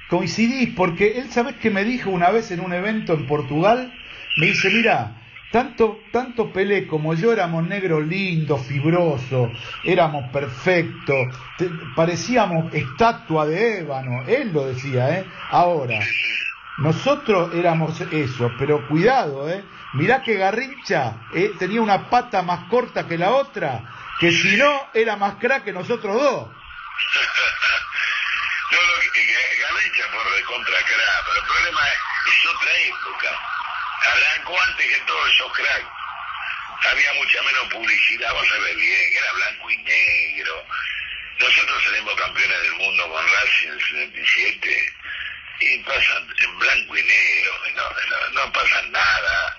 coincidís porque él, ¿sabés que me dijo una vez en un evento en Portugal? Me dice, mira, tanto, tanto Pelé como yo éramos negros lindos, fibrosos, éramos perfectos, parecíamos estatua de ébano, él lo decía, ¿eh? Ahora, nosotros éramos eso, pero cuidado, ¿eh? Mirá que Garrincha eh, tenía una pata más corta que la otra, que si no era más crack que nosotros dos. Lo que, Garrincha fue recontra crack, pero el problema es, es otra época. Arrancó antes que todos esos cracks. había mucha menos publicidad, vos sabés bien, era blanco y negro. Nosotros salimos campeones del mundo con Racing en el 77 y pasan en blanco y negro, y no, no, no pasa nada.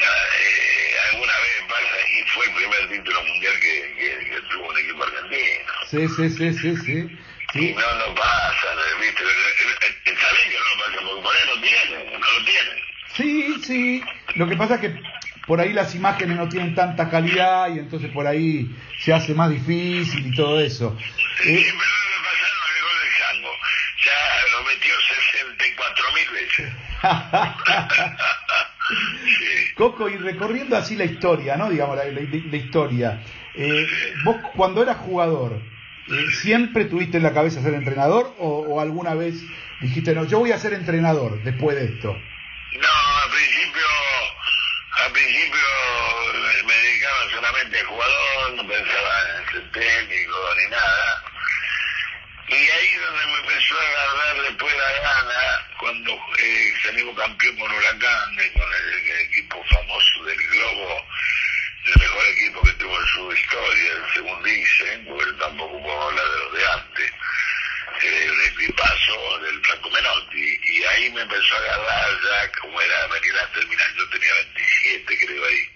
Eh, alguna vez pasa y fue el primer título mundial que, que- que tuvo un equipo argentino. Sí, sí, sí, sí, sí. Y sí. no, no pasa, ¿viste? Sabés que no pasa porque por ahí no tienen, no lo tienen. Sí, sí. Lo que pasa es que por ahí las imágenes no tienen tanta calidad y entonces por ahí se hace más difícil y todo eso. Sí, Eh, pero le pasaron el gol del Chango. Ya lo metió 64 mil veces. sí. Coco, y recorriendo así la historia, ¿no? Digamos, la, la- la historia. eh, vos cuando eras jugador, eh, ¿siempre tuviste en la cabeza ser entrenador o, o alguna vez dijiste, no, yo voy a ser entrenador después de esto? No, al principio, al principio eh, me dedicaba solamente al jugador, no pensaba en ser técnico ni nada. Y ahí donde me empezó a agarrar después la gana, cuando eh, salimos campeón con Huracán, eh, con el, el equipo famoso del Globo, el mejor equipo que tuvo en su historia, según dicen, porque tampoco puedo hablar de los de antes, eh, un equipazo del Franco Menotti, y ahí me empezó a agarrar ya como era venir a terminar, yo tenía 27 creo ahí,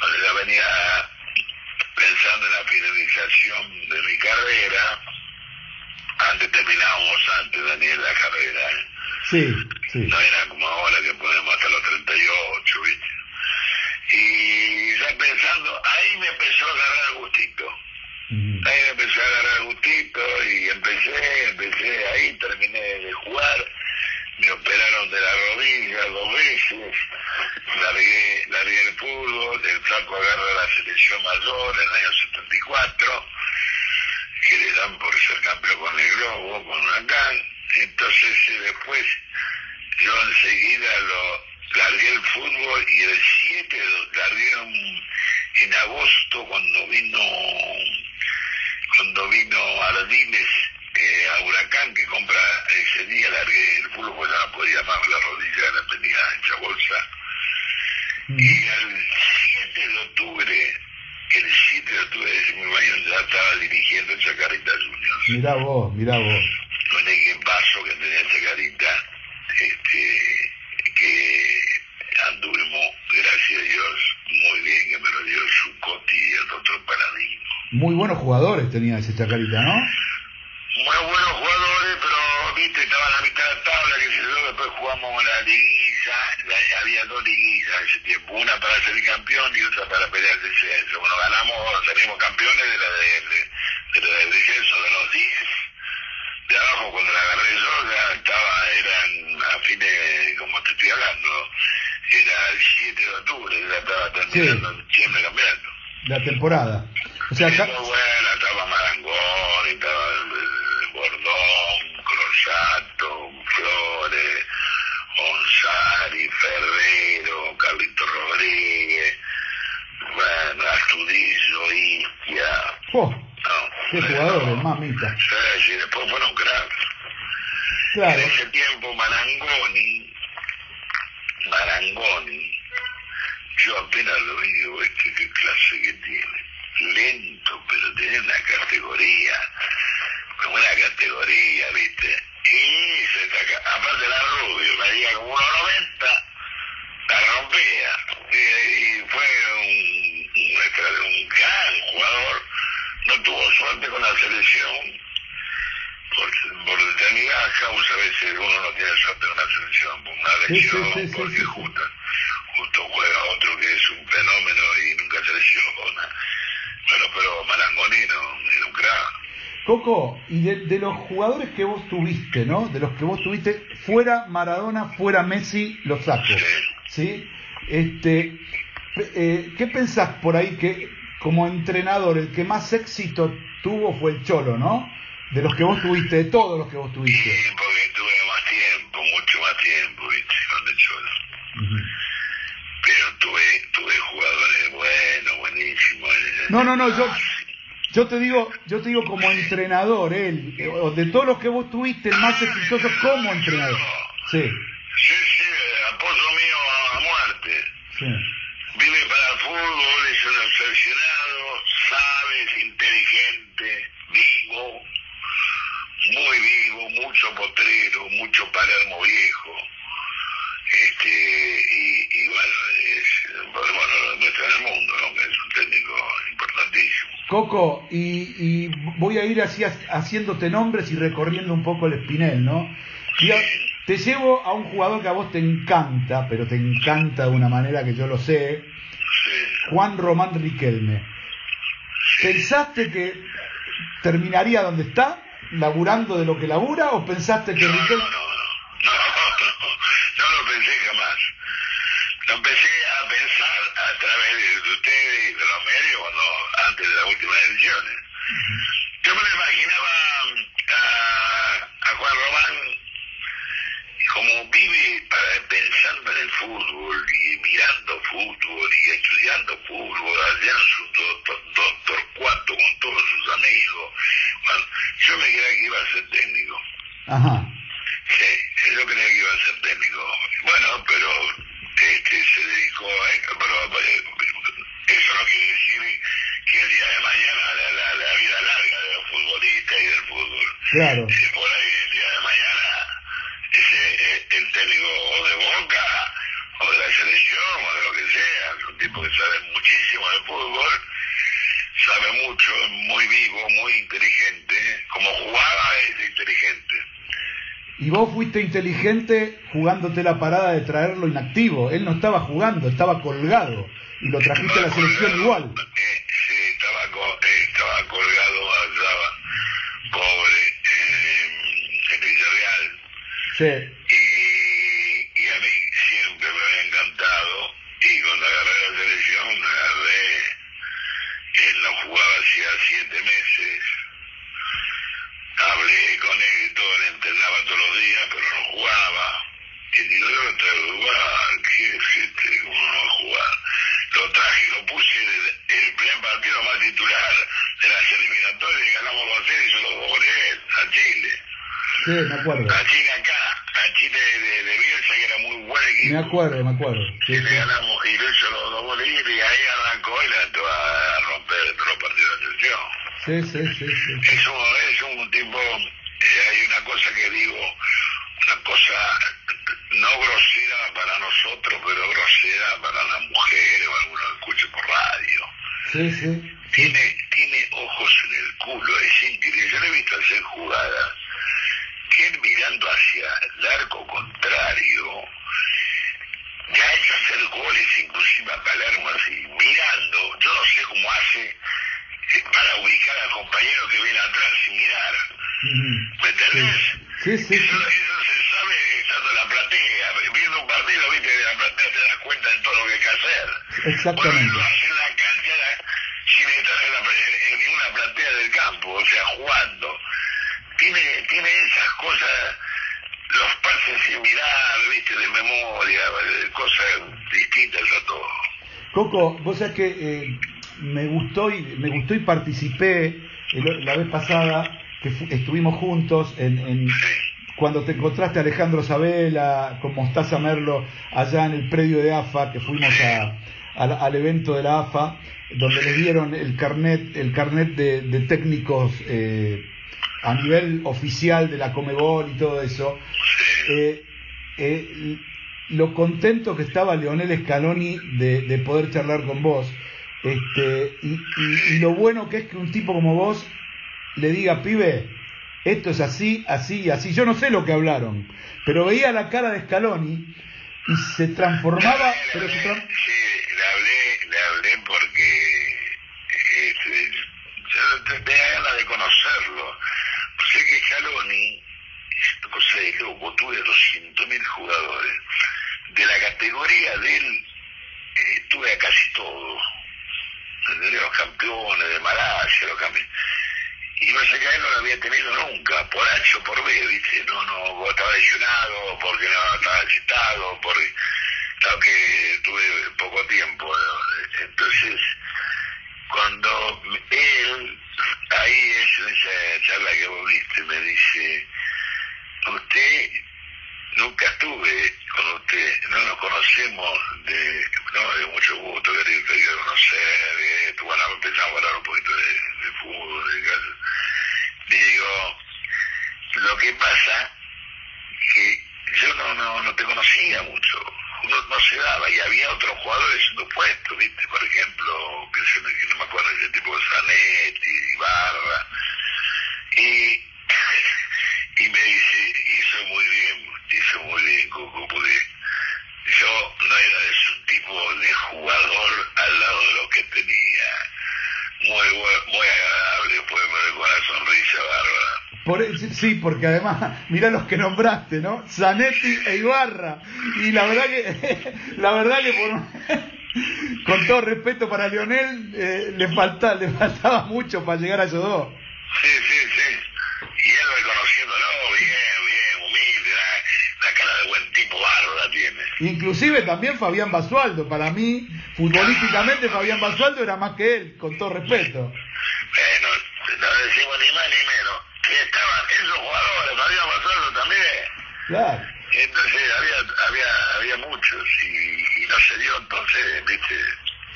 cuando ya venía pensando en la finalización de mi carrera, antes terminábamos antes, Daniel, la carrera, ¿eh? Sí, sí. no era como ahora que podemos hasta los 38, ¿viste? Y ya pensando, ahí me empezó a agarrar el gustito. Ujú. Ahí me empecé a agarrar el gustito y empecé, empecé ahí, terminé de jugar, me operaron de la rodilla dos veces, largué, largué el fútbol, el flaco agarra la selección mayor en el año 74, que le dan por ser campeón con el Globo, con Huracán, entonces eh, después yo enseguida lo largué el fútbol y el 7 lo largué en, en agosto cuando vino cuando vino Ardiles eh, a Huracán que compra ese día largué el fútbol porque no podía más la rodilla la tenía hecha bolsa y al 7 de octubre el 7 de octubre de ese mismo año ya estaba dirigiendo Chacarita Juniors Mirá vos, mirá vos. con el equipazo que tenía Chacarita, este, que anduvimos, gracias a Dios, muy bien, que me lo dio Zucotti y el doctor Paladino. Muy buenos jugadores tenía ese Chacarita, ¿no? Muy buenos jugadores, pero, viste, estaba en la mitad de la tabla, que se yo, después jugamos la liguilla, la- había dos liguillas en ese tiempo, una para ser campeón y otra para pelear el descenso. Bueno, ganamos, salimos campeones de la de, de- de la del descenso de los 10 de abajo cuando la agarré yo ya estaba, eran a fines, como te estoy hablando, era el 7 de octubre, ya estaba terminando siempre campeonato. La temporada. O sea, Sí, acá- estaba Marangón, mamita! Sí, sí, después fueron cracks. Claro. En ese tiempo Marangoni, Marangoni, yo apenas lo vi, digo, este qué clase que tiene. Lento, pero tiene una categoría, como una categoría, ¿viste? Y se saca, aparte la rubio, medía como 1,90, la rompía. Y, y fue un, un, extra- un gran jugador, no tuvo suerte con la selección, por, por determinadas causas a veces uno no tiene suerte con la selección, por una sí, lesión, sí, sí, porque justo, justo juega otro que es un fenómeno y nunca se lesiona. Bueno, pero Marangonino un crack. Coco, y de, de los jugadores que vos tuviste, ¿no? De los que vos tuviste, fuera Maradona, fuera Messi, los saco. ¿Sí? Este, eh, ¿Qué pensás por ahí que como entrenador el que más éxito tuvo fue el Cholo, ¿no? De los que vos tuviste, de todos los que vos tuviste. Sí, porque tuve más tiempo, mucho más tiempo, ¿viste? Con el Cholo. Pero tuve, tuve jugadores buenos, buenísimos. No, no, no, yo, yo te digo, yo te digo como entrenador, él, eh, de todos los que vos tuviste, el más exitoso como entrenador. Sí, Sí, sí, apoyo mío a muerte. sí. Vive para el fútbol apasionado, sabes, inteligente, vivo, muy vivo, mucho potrero, mucho Palermo viejo. Este, y, y bueno, es, bueno, nuestro en el mundo, ¿no? Es un técnico importantísimo. Coco, y, y voy a ir así ha- haciéndote nombres y recorriendo un poco el espinel, ¿no? Digo, te llevo a un jugador que a vos te encanta, pero te encanta de una manera que yo lo sé, Juan Román Riquelme. ¿Pensaste que terminaría donde está, laburando de lo que labura, o pensaste que Riquelme... No lo pensé jamás. Lo empecé a pensar a través de, de ustedes y de los medios cuando, antes de las últimas elecciones. Yo me lo imaginaba a, a Juan Román como vive para- pensando en el fútbol y mirando fútbol y estudiando fútbol, allá en su doctor, doctor cuarto con todos sus amigos. Bueno, yo me creía que iba a ser técnico. Ajá. Sí, yo creía que iba a ser técnico. Bueno, pero este se dedicó a esto, pero eh, eso no quiere decir que el día de mañana la, la, la vida larga de los futbolistas y del fútbol. Claro. Eh, por ahí el día de mañana ese, eh, el técnico o de Boca o de la selección o de lo que sea, es un tipo que sabe muchísimo de fútbol, sabe mucho, es muy vivo, muy inteligente, como jugaba es inteligente. Y vos fuiste inteligente jugándote la parada de traerlo inactivo. Él no estaba jugando, estaba colgado. Y lo trajiste a la selección igual. Eh, sí, estaba, colgado pobre, en, en Villarreal. Sí. Y, y a mí siempre me había encantado. Y cuando agarré la selección, me agarré. Él no jugaba hacía siete meses. Hablé con él y todo, le entrenaba todos los días, pero no jugaba. Y digo, yo lo traigo a jugar, ¿qué es este? ¿Cómo no va a jugar? Lo traje y lo puse el, el primer partido más titular de las eliminatorias y ganamos 2 0 y se lo doblé él, a Chile. Sí, me acuerdo. A Chile acá, a Chile de, de Bielsa, que era muy buen equipo. Me acuerdo, me acuerdo. Sí, Y sí. le ganamos, y lo hizo los dos goles y ahí arrancó y la entró a, a romper todos los partidos de selección. Sí, sí, sí, sí. Es un, es un tipo, eh, hay una cosa que digo, una cosa no grosera para nosotros, pero grosera para las mujeres o alguno que escuche por radio. Sí, sí. Tiene ojos en el culo, es increíble. Yo le he visto hacer jugadas que él mirando hacia el arco contrario, ya ha hecho hacer goles inclusive a Palermo así, mirando, yo no sé cómo hace eh, para ubicar al compañero que viene atrás sin mirar. Ujú. ¿Me entendés? Sí. Eso, eso se sabe estando en la platea. Viendo un partido, viste, de la platea te das cuenta de todo lo que hay que hacer. Bueno, Exactamente. lo hace en la cancha sin estar en, la, en ninguna platea del campo, o sea, jugando. Tiene, tiene esas cosas, los pases sin mirar, viste, de memoria, cosas distintas a todo. Coco, vos sabés que eh, me gustó y me gustó y participé el- la vez pasada que estuvimos juntos en, en- cuando te encontraste a Alejandro Sabela con Mostaza Merlo allá en el predio de AFA que fuimos a- al- al evento de la AFA donde les dieron el carnet el carnet de, de técnicos eh, a nivel oficial de la Comebol y todo eso eh, eh, lo contento que estaba Leonel Scaloni de, de poder charlar con vos. Este, y, y- y lo bueno que es que un tipo como vos le diga, pibe, esto es así, así y así. Yo no sé lo que hablaron, pero veía la cara de Scaloni y se transformaba, Sí, le hablé, le hablé porque este, yo te- tenía ganas de conocerlo. Sé que Scaloni, loco, tuve 200.000 jugadores. De la categoría de él, eh, tuve a casi todos. De los campeones de Malasia, los campeones. Y no sé que a él no lo había tenido nunca, por H o por B, ¿viste? No, no, estaba lesionado, porque no estaba citado, porque claro que tuve poco tiempo. ¿no? Entonces, cuando él, ahí es en esa charla que vos viste, me dice, usted nunca estuve con usted, no nos conocemos de, no, de mucho gusto, querido, quiero conocer, de esto, bueno, empezamos a hablar un poquito de, fútbol, de caso. Digo, lo que pasa que yo no, no, no te conocía mucho, uno no se daba, y había otros jugadores en tu puesto, ¿viste? Por ejemplo, que, se, que no me acuerdo, ese tipo de Zanetti, Ibarra, y, y me dice, hizo muy bien, hizo muy bien, Coco, porque yo no era de su tipo de jugador al lado de lo que tenía. Muy, muy agradable, después me con la sonrisa bárbara. Por, e, sí, porque además, mirá los que nombraste, ¿no? Zanetti e Ibarra. Y la verdad que, la verdad que por, con todo respeto para Lionel, eh, le, falta, le faltaba mucho para llegar a esos dos. Sí, sí, sí. Y él reconociéndolo, bien, bien, humilde, la, la cara de buen tipo bárbara tiene. Inclusive también Fabián Basualdo. Para mí, futbolísticamente, Fabián Basualdo era más que él, con todo respeto. Bueno, no decimos ni más ni menos. Que estaban esos jugadores, Fabián Basaldo también. Claro. Entonces había, había, había muchos y, y no se dio entonces, viste,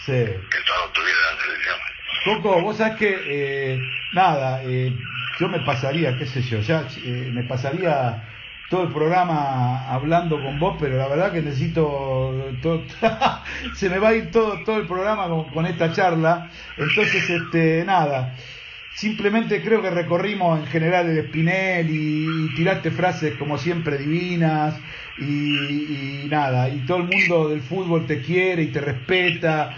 Sí. que todos tuvieran la selección. Coco, vos sabés que, eh, nada, eh, yo me pasaría, qué sé yo, ya eh, me pasaría todo el programa hablando con vos, pero la verdad que necesito, todo- se me va a ir todo, todo el programa con, esta charla, entonces, este, nada, simplemente creo que recorrimos en general el Espinel y tiraste frases como siempre divinas y, y nada, y todo el mundo del fútbol te quiere y te respeta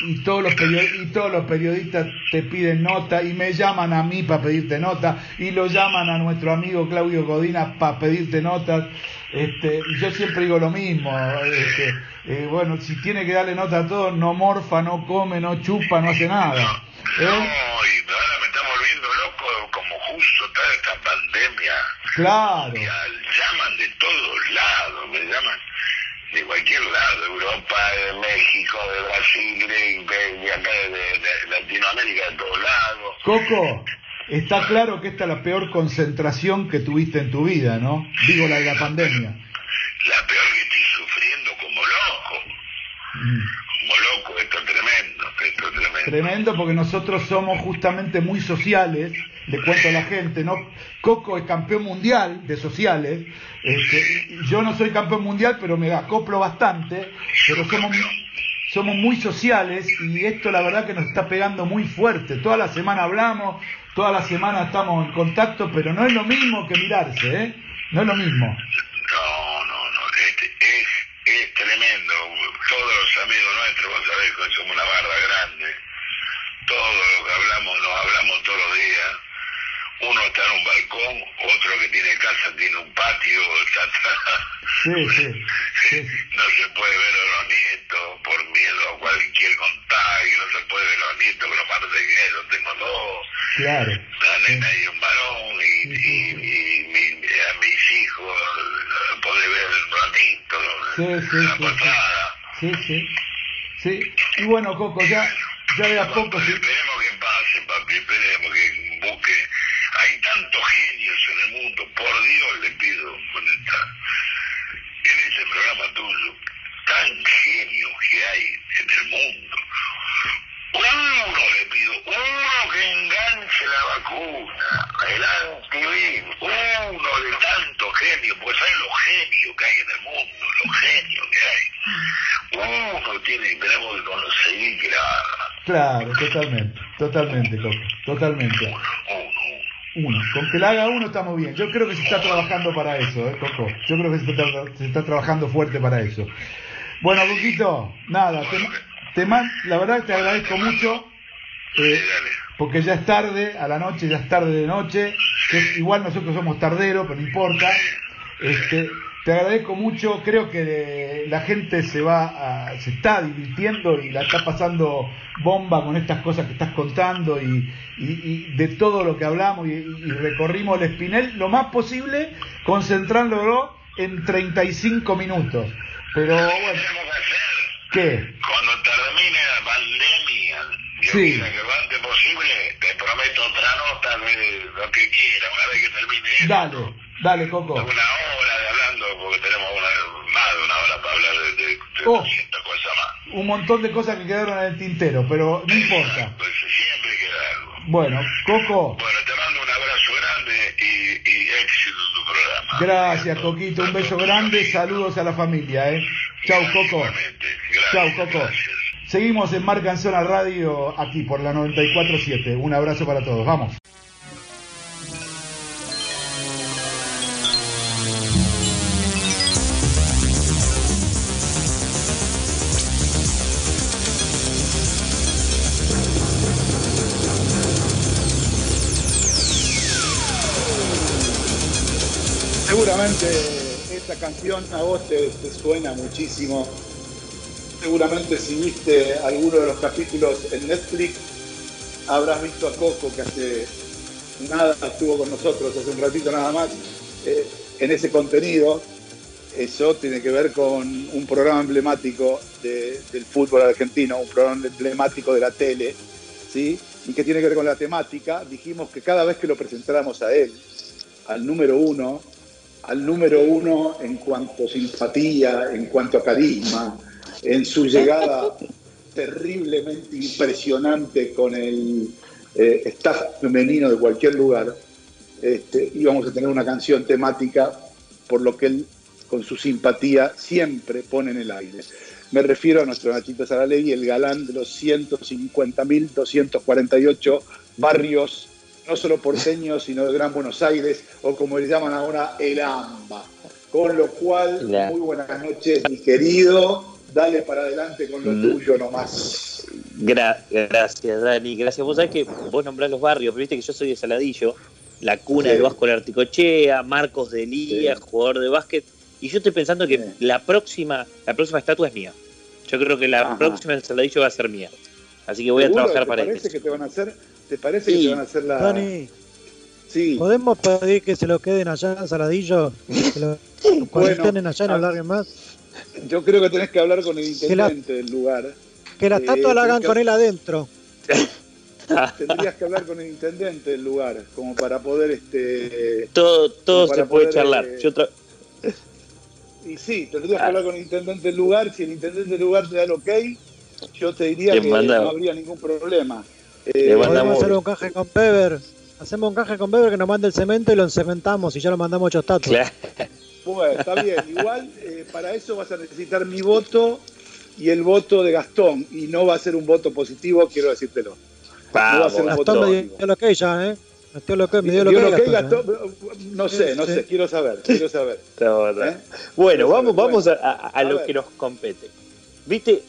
y todos los y todos los periodistas te piden nota y me llaman a mí para pedirte nota y lo llaman a nuestro amigo Claudio Codina para pedirte notas este y yo siempre digo lo mismo este, eh, bueno si tiene que darle nota a todos no morfa no come no chupa no hace nada ¿eh? y ahora me estamos volviendo loco como justo toda esta pandemia. claro Y al- llaman de todos lados, me llaman de cualquier lado, de Europa, de México, de Brasil, de, de- de acá, de, de Latinoamérica, de todos lados. Coco está claro que esta es la peor concentración que tuviste en tu vida no digo la de la pandemia La peor que estoy sufriendo como loco, Mm. Loco, esto es tremendo, esto es tremendo. Tremendo porque nosotros somos justamente muy sociales, le cuento a la gente, ¿no? Coco es campeón mundial de sociales, este, yo no soy campeón mundial, pero me acoplo bastante, pero somos, somos muy sociales y esto la verdad que nos está pegando muy fuerte. Toda la semana hablamos, toda la semana estamos en contacto, pero no es lo mismo que mirarse, ¿eh? No es lo mismo. No, no, no, este, es, es tremendo. Todos los amigos nuestros, vos sabés que somos una barra grande. Todo lo que hablamos, nos hablamos todos los días. Uno está en un balcón, otro que tiene casa tiene un patio, está atrás. Sí, sí, sí. No se puede ver a los nietos por miedo a cualquier contagio, no se puede ver a los nietos, pero aparte de que yo tengo dos, Claro. una nena y un varón, y, y, y mi- a mis hijos poder ver un ratito, la pasada. Sí, sí. Sí. Y bueno, Coco, ya, ya de a poco. Esperemos que pase, papi, esperemos que busque. Hay tantos genios en el mundo, por Dios le pido, con esta, en este programa tuyo, tan genios que hay en el mundo. Uno le pido, uno que enganche la vacuna, el antivirus, uno de tantos genios, pues hay los genios que hay en el mundo, los genios que hay. Uno tiene, tenemos que conseguir que la. Claro, totalmente, totalmente, Coco, totalmente. Uno, uno. Uno, con que la haga uno estamos bien. Yo creo que se está trabajando para eso, ¿eh, Coco? Yo creo que se está, se está trabajando fuerte para eso. Bueno, Coquito, nada, te, te man- la verdad te agradezco mucho, eh, porque ya es tarde, a la noche, ya es tarde de noche, que igual nosotros somos tarderos, pero no importa. Este, te agradezco mucho, creo que la gente se va a- se está divirtiendo y la está pasando bomba con estas cosas que estás contando y, y- y de todo lo que hablamos y, y recorrimos el espinel lo más posible, concentrándolo en 35 minutos. Pero bueno? ¿qué? Cuando termine la pandemia, Dios Sí. que lo antes posible, te prometo otra nota de lo que quiera, una vez que termine esto. Dale, dale, Coco. Una hora de hablando, porque Oh. 200 cosas más. Un montón de cosas que quedaron en el tintero, pero no importa. Pues siempre queda algo. Bueno, Coco, Bueno, te mando un abrazo grande y, y éxito en tu programa. gracias, Coquito. Un beso grande. Saludos a la familia, ¿eh? Chau, Coco. Gracias, Chau, Coco. gracias. Seguimos en Marca en Zona Radio aquí por la 94.7. Un abrazo para todos. Vamos. Seguramente esta canción a vos te, suena muchísimo. Seguramente si viste alguno de los capítulos en Netflix, habrás visto a Coco que hace nada estuvo con nosotros, hace un ratito nada más, eh, en ese contenido. Eso tiene que ver con un programa emblemático de- del fútbol argentino, un programa emblemático de la tele, ¿sí? Y que tiene que ver con la temática. Dijimos que cada vez que lo presentáramos a él, al número uno, al número uno en cuanto a simpatía, en cuanto a carisma, en su llegada terriblemente impresionante con el eh, staff femenino de cualquier lugar, este, íbamos a tener una canción temática por lo que él con su simpatía siempre pone en el aire. Me refiero a nuestro Nachito Saralegui, el galán de los 150.248 barrios, no solo porteños, sino de Gran Buenos Aires, o como le llaman ahora, el AMBA. Con lo cual, muy buenas noches, mi querido. Dale para adelante con lo Mm. tuyo nomás. Gra- gracias, Dani. Gracias. Vos sabés que vos nombrás los barrios, pero viste que yo soy de Saladillo, la cuna Sí. del Vasco Articochea, Marcos de Lía, Sí. jugador de básquet. Y yo estoy pensando que Sí. la próxima, la próxima estatua es mía. Yo creo que la Ajá. próxima en Saladillo va a ser mía. Así que voy a trabajar ¿Te para parece eso. que te van a hacer? ¿Te parece Sí. que te van a hacer la.? Dani, Sí. ¿podemos pedir que se lo queden allá en Saladillo? Que lo cuarentenen allá y no ah. larguen más. Yo creo que tenés que hablar con el la- intendente del lugar. Que la Eh, estatua la hagan que- con él adentro. Tendrías que hablar con el intendente del lugar, como para poder este. Todo, todo se puede poder, charlar. eh, Yo tra- Y sí, tendrías que hablar con el intendente del lugar. Si el intendente del lugar te da el ok, yo te diría que no habría ningún problema. Le Eh, manda- Podemos Mandamos- hacer un caje con Peber. Hacemos un caje con Peber que nos mande el cemento y lo encementamos y ya lo mandamos ocho estatuas. Claro. Bueno, está bien. Igual eh, para eso vas a necesitar mi voto y el voto de Gastón. Y no va a ser un voto positivo, quiero decírtelo. va a ser Vamos, un Gastón me positivo. dio lo que ya, ¿eh? Me dio lo que, me dio lo que que Gastón, ¿eh? Gastón, no sé, no Sí. sé, quiero saber, quiero saber. ¿eh? Bueno, Quiero vamos, saber, vamos bueno. a, a- a A lo ver. que nos compete. Viste,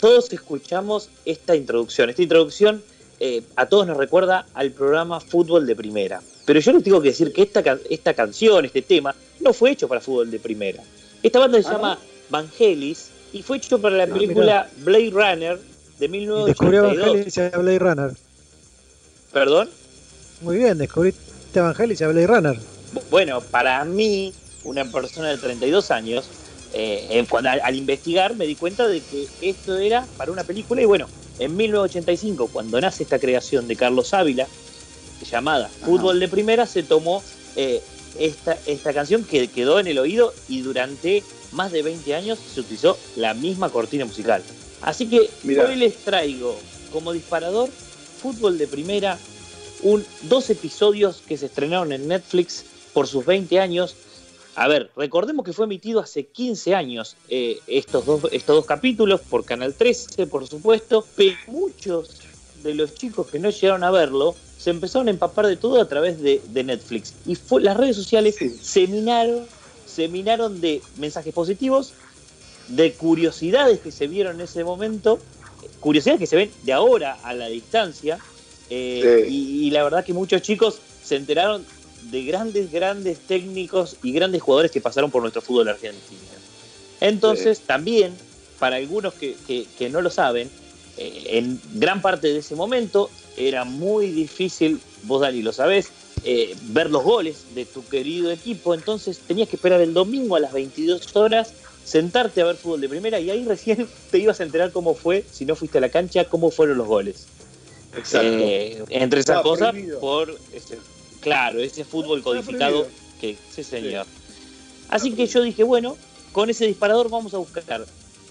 todos escuchamos esta introducción. Esta introducción eh, a todos nos recuerda al programa Fútbol de Primera. Pero yo les tengo que decir que esta, esta canción, este tema, no fue hecho para Fútbol de Primera. Esta banda se Ah, llama Vangelis y fue hecho para la Ah, película Blade Runner de Y descubrió 1982. Evangelis y a Blade Runner. Perdón. Muy bien, descubriste Evangelis y a Blade Runner. Bueno, para mí, una persona de 32 años, eh, en- cuando, al, al investigar me di cuenta de que esto era para una película y bueno, en 1985, cuando nace esta creación de Carlos Ávila, llamada Fútbol de Primera, se tomó eh, esta, esta canción que quedó en el oído y durante más de 20 años se utilizó la misma cortina musical. Así que Mirá. hoy les traigo como disparador Fútbol de Primera, un, dos episodios que se estrenaron en Netflix por sus 20 años. A ver, recordemos que fue emitido hace 15 años eh, estos, dos, estos dos capítulos por Canal 13, por supuesto, pero muchos de los chicos que no llegaron a verlo se empezaron a empapar de todo a través de, de Netflix. Y fue, las redes sociales Sí. se minaron, se minaron de mensajes positivos, de curiosidades que se vieron en ese momento, curiosidades que se ven de ahora a la distancia, eh, Sí. y, y la verdad que muchos chicos se enteraron de grandes, grandes técnicos y grandes jugadores que pasaron por nuestro fútbol argentino. Entonces, también, para algunos que, que- que no lo saben, eh, en gran parte de ese momento era muy difícil, vos Dani lo sabés, eh, ver los goles de tu querido equipo, entonces tenías que esperar el domingo a las 22 horas, sentarte a ver fútbol de primera y ahí recién te ibas a enterar cómo fue, si no fuiste a la cancha, cómo fueron los goles. Exacto. Eh, entre esas cosas, por ese, claro, ese fútbol codificado que sí señor. Así que yo dije, bueno, con ese disparador vamos a buscar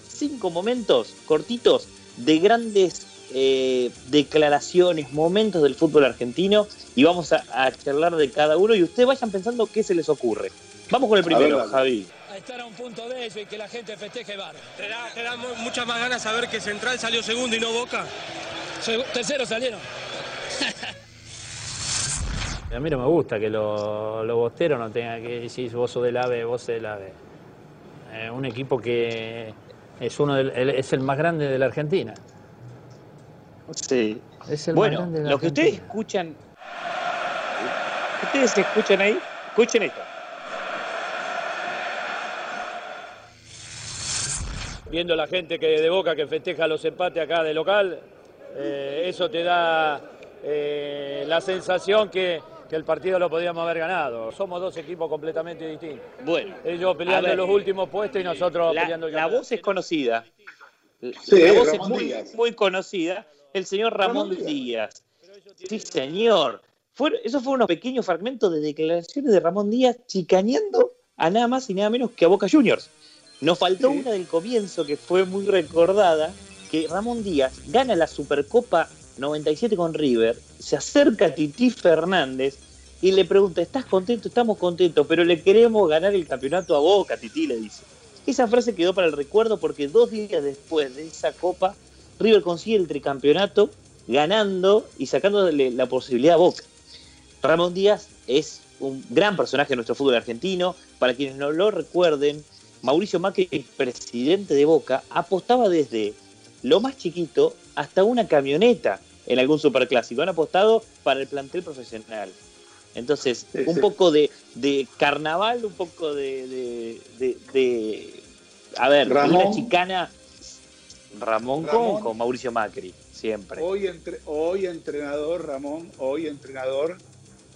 cinco momentos cortitos de grandes eh, declaraciones, momentos del fútbol argentino y vamos a, a charlar de cada uno y ustedes vayan pensando qué se les ocurre. Vamos con el primero, dale. Javi. a estar a un punto de eso y que la gente festeje bar. ¿Te da, te da mu- muchas más ganas saber que Central salió segundo y no Boca? tercero salieron. A mí no me gusta que los lo bosteros no tengan que decir vos sos del AVE, vos sos del AVE. Eh, un equipo que es uno del- el- es el más grande de la Argentina. Sí. Es el más Bueno, grande de la lo que ustedes Argentina. escuchan, ustedes escuchan ahí, escuchen esto. Viendo la gente que de Boca que festeja los empates acá de local, eh, eso te da eh, la sensación que, que el partido lo podíamos haber ganado. Somos dos equipos completamente distintos. Bueno, Ellos peleando A ver, los últimos puestos y nosotros la, peleando el la voz es conocida. Sí, la voz Ramón es muy, Díaz. muy conocida. El señor Ramón, Ramón Díaz. Sí, señor. Fue, esos fueron unos pequeños fragmentos de declaraciones de Ramón Díaz chicaneando a nada más y nada menos que a Boca Juniors. Nos faltó Sí. una del comienzo que fue muy recordada, que Ramón Díaz gana la Supercopa 97 con River, se acerca a Titi Fernández y le pregunta, ¿estás contento? Estamos contentos, pero le queremos ganar el campeonato a Boca, Titi le dice. Esa frase quedó para el recuerdo porque dos días después de esa copa, River consigue el tricampeonato ganando y sacándole la posibilidad a Boca. Ramón Díaz es un gran personaje de nuestro fútbol argentino. Para quienes no lo recuerden, Mauricio Macri, presidente de Boca, apostaba desde lo más chiquito hasta una camioneta en algún superclásico. Han apostado para el plantel profesional. Entonces, Sí, un sí. poco de, de carnaval, un poco de, de, de- de- a ver, Ramón. una chicana. Ramón, con- Ramón. Con, Mauricio Macri, siempre. Hoy, entre, hoy entrenador, Ramón, hoy entrenador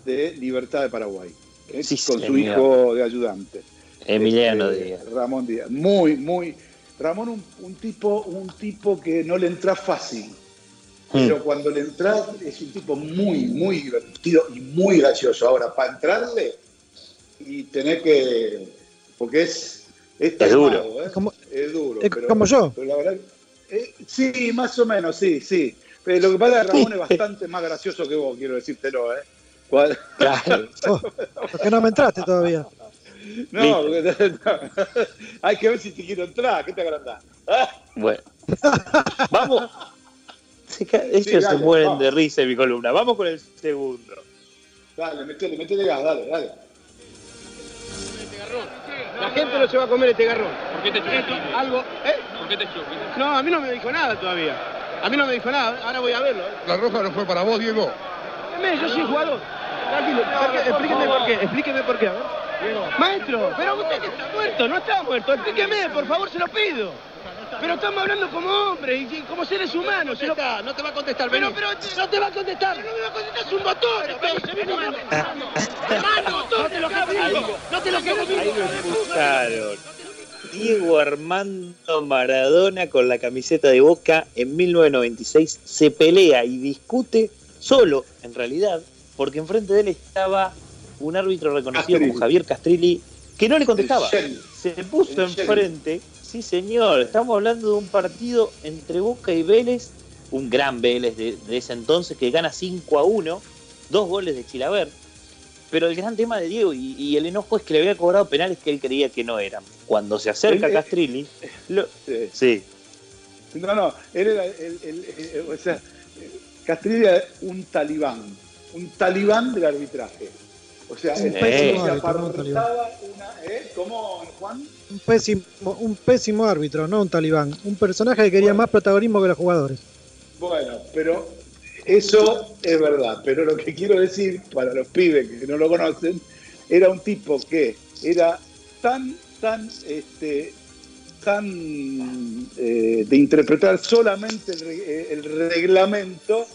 de Libertad de Paraguay. eh, Sí, con su hijo de ayudante. Emiliano Este, Díaz. Ramón Díaz. Muy, muy. Ramón, un, un tipo, un tipo que no le entra fácil. Pero cuando le entra es un tipo muy, muy divertido y muy gracioso. Ahora, para entrarle y tener que. Porque es. Es, Es duro. ¿eh? Es como- Es duro. es pero- como yo. pero la verdad. eh, sí, más o menos, sí, sí. Pero lo que pasa es que Ramón es bastante más gracioso que vos, quiero decírtelo, ¿eh? Cual- Claro. Oh, porque no me entraste todavía. No, porque- hay que ver si te quiero entrar, ¿qué te agrandás? Ah, Bueno. Vamos. Se ca- Ellos Sí, se mueren vamos. de risa en mi columna. Vamos con el segundo. Dale, metele, metele gas, dale, dale. La gente no se va a comer este garrón. ¿Por qué te chupaste? Algo, ¿eh? ¿Por qué te chupaste? No, a mí no me dijo nada todavía. A mí no me dijo nada, ahora voy a verlo. ¿eh? La roja no fue para vos, Diego. Yo soy jugador. Explíqueme por qué, explíqueme por qué, a ver. Maestro, pero usted que está muerto, no está muerto, explíqueme, por favor, se lo pido. Pero estamos hablando como hombres y como seres humanos. se lo- No te va a contestar, Pero, pero, no te va a contestar, no me va a contestar, es un botón. entonces, vení, vení. Hermano, no te lo digo, no te lo que Ahí lo expulsaron. Diego Armando Maradona con la camiseta de Boca en 1996 se pelea y discute solo, en realidad, porque enfrente de él estaba un árbitro reconocido como. Javier Castrilli, que no le contestaba. Se puso enfrente. Sí, señor. Estamos hablando de un partido entre Boca y Vélez, un gran Vélez de, de ese entonces que gana 5 a 1, dos goles de Chilaver. Pero el gran tema de Diego y, y el enojo es que le había cobrado penales que él creía que no eran. Cuando se acerca Él, eh, Castrilli, lo- Sí. sí, No, no, él era el, el- el- el- o sea, Castrilli era un talibán, un talibán del arbitraje. O sea, Un el pésimo tipo se árbitro, no un talibán. apartaba una, ¿eh? ¿Cómo, Juan? Un pésimo, un pésimo árbitro, no un talibán. Un personaje que quería más protagonismo que los jugadores. Bueno, pero eso es verdad. Pero lo que quiero decir para los pibes que no lo conocen, era un tipo que era tan, tan, este, tan eh, de interpretar solamente el, re- eh, el reglamento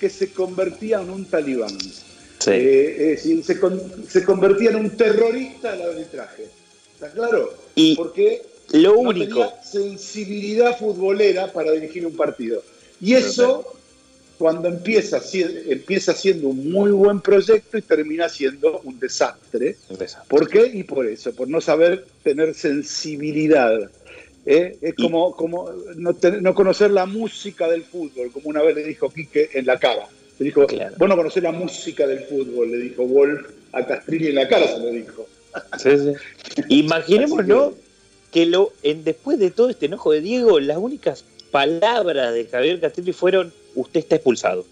que se convertía en un talibán. sí. Eh, es decir, se, con- se convertía en un terrorista del arbitraje. ¿Está claro? Y Porque lo no único, tenía sensibilidad futbolera para dirigir un partido. Y eso, cuando empieza, empieza siendo un muy buen proyecto y termina siendo un desastre. ¿Por qué? Y por eso, por no saber tener sensibilidad. ¿Eh? Es como, como no, no conocer la música del fútbol, como una vez le dijo Quique en la cara. Le dijo, vos no conocés la música del fútbol, le dijo Wolf a Castrilli en la cara, se lo dijo. Sí, sí. Imaginémonos que lo, en, después de todo este enojo de Diego, las únicas palabras de Javier Castelli fueron: Usted está expulsado.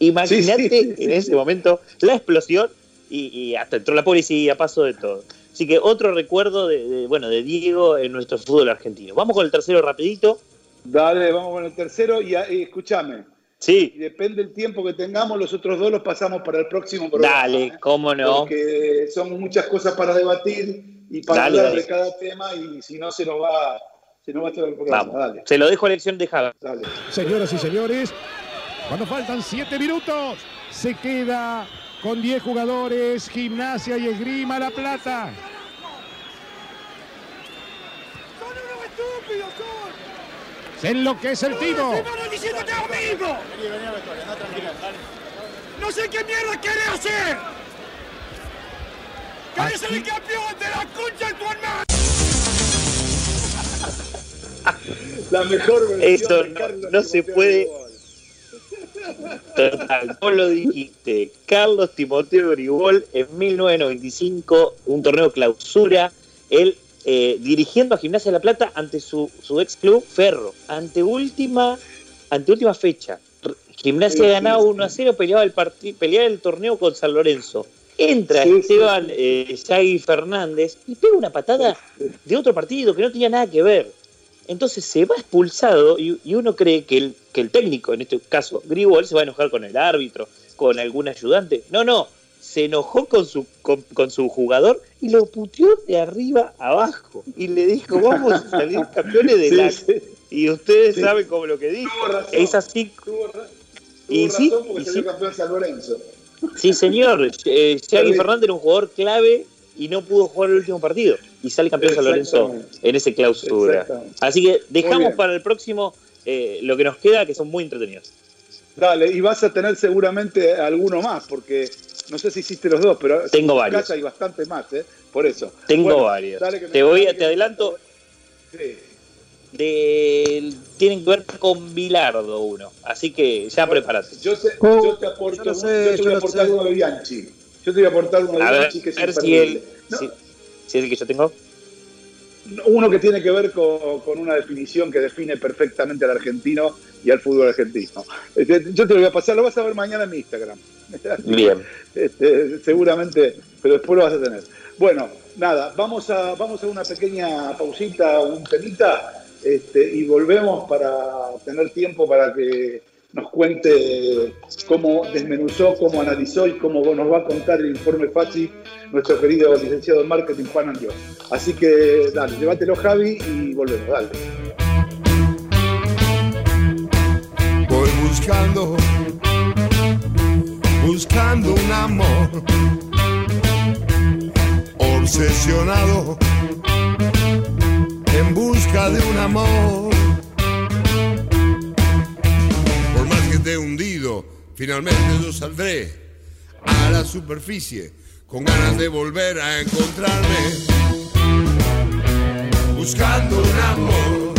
Imagínate sí, en ese momento la explosión y, y hasta entró la policía, pasó de todo. Así que otro recuerdo de, de, bueno, de Diego en nuestro fútbol argentino. Vamos con el tercero rapidito. Dale, vamos con el tercero y, y escúchame. Sí. Y depende del tiempo que tengamos, los otros dos los pasamos para el próximo programa. Dale, cómo no. Porque son muchas cosas para debatir y para Dale, hablar dale. de cada tema y si no se nos va, se nos va todo el programa. Vamos. Dale. Se lo dejo a elección de Javier. Dale. Señoras y señores, cuando faltan 7 minutos, se queda con 10 jugadores, Gimnasia y Esgrima La Plata. Se enloquece el timo. No sé qué mierda querés hacer. ¡Querés ser el campeón de la concha de tu hermano! La mejor versión Esto de no, Carlos no se puede. Total, vos lo dijiste. Carlos Timoteo Grigol en 1995, un torneo clausura, él eh, dirigiendo a Gimnasia de la Plata ante su, su ex club Ferro, ante última, ante última fecha. Gimnasia Sí, ganaba sí, 1 a 0, peleaba el, peleaba el torneo con San Lorenzo. Entra Sí, Esteban sí. eh, Fernández y pega una patada de otro partido que no tenía nada que ver. Entonces se va expulsado y, y uno cree que el, que el técnico, en este caso Grigol, se va a enojar con el árbitro, con algún ayudante. No, no, se enojó con su, con, con su jugador y lo puteó de arriba a abajo. Y le dijo, vamos a salir campeones de Sí, la... sí. Y ustedes Sí. saben como lo que dijo. Razón. Es así. Tuvo, Y razón porque y salió sí. campeón San Lorenzo. Sí, señor. Eh, Xavi. Fernández era un jugador clave y no pudo jugar el último partido. Y sale campeón San Lorenzo en ese clausura. Así que dejamos para el próximo eh, lo que nos queda, que son muy entretenidos. Dale, y vas a tener seguramente alguno más, porque no sé si hiciste los dos, pero Tengo en varios. casa hay bastante más, ¿eh? Por eso. Tengo Bueno, varios. dale que me- te voy a, que te adelanto. Sí. De, tienen que ver con Bilardo uno. Así que ya prepárate. Yo, sé- Oh, yo te aporto, yo lo sé, yo te yo voy a aportar uno de Bianchi. Yo te voy a aportar uno de ver, que es a ver si es el que yo tengo. Uno que tiene que ver con, con una definición que define perfectamente al argentino y al fútbol argentino. Este, Yo te lo voy a pasar, lo vas a ver mañana en mi Instagram. Bien. Este, seguramente, pero después lo vas a tener. Bueno, nada, vamos a, vamos a una pequeña pausita, un temita, este, y volvemos para tener tiempo para que nos cuente cómo desmenuzó, cómo analizó y cómo nos va a contar el informe FACI nuestro querido licenciado en marketing Juan Andió. Así que dale, llévatelo Javi y volvemos, dale. Voy buscando, buscando un amor, obsesionado en busca de un amor. Esté hundido, finalmente yo saldré a la superficie con ganas de volver a encontrarme, buscando un amor.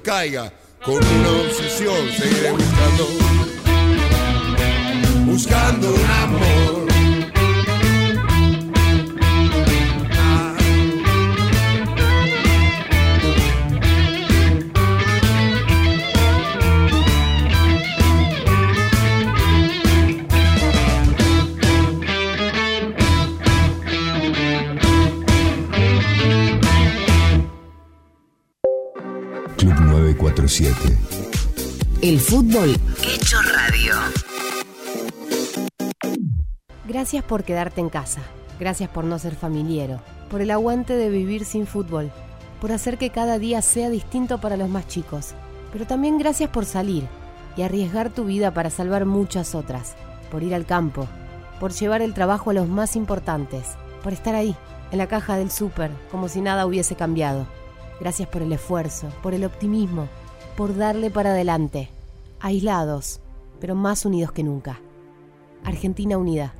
Caiga, con una obsesión seguiré buscando, buscando un amor. 947. El fútbol hecho radio. Gracias por quedarte en casa. Gracias por no ser familiero. Por el aguante de vivir sin fútbol. Por hacer que cada día sea distinto para los más chicos. Pero también gracias por salir y arriesgar tu vida para salvar muchas otras. Por ir al campo. Por llevar el trabajo a los más importantes. Por estar ahí, en la caja del súper, como si nada hubiese cambiado. Gracias por el esfuerzo, por el optimismo, por darle para adelante. Aislados, pero más unidos que nunca. Argentina Unida.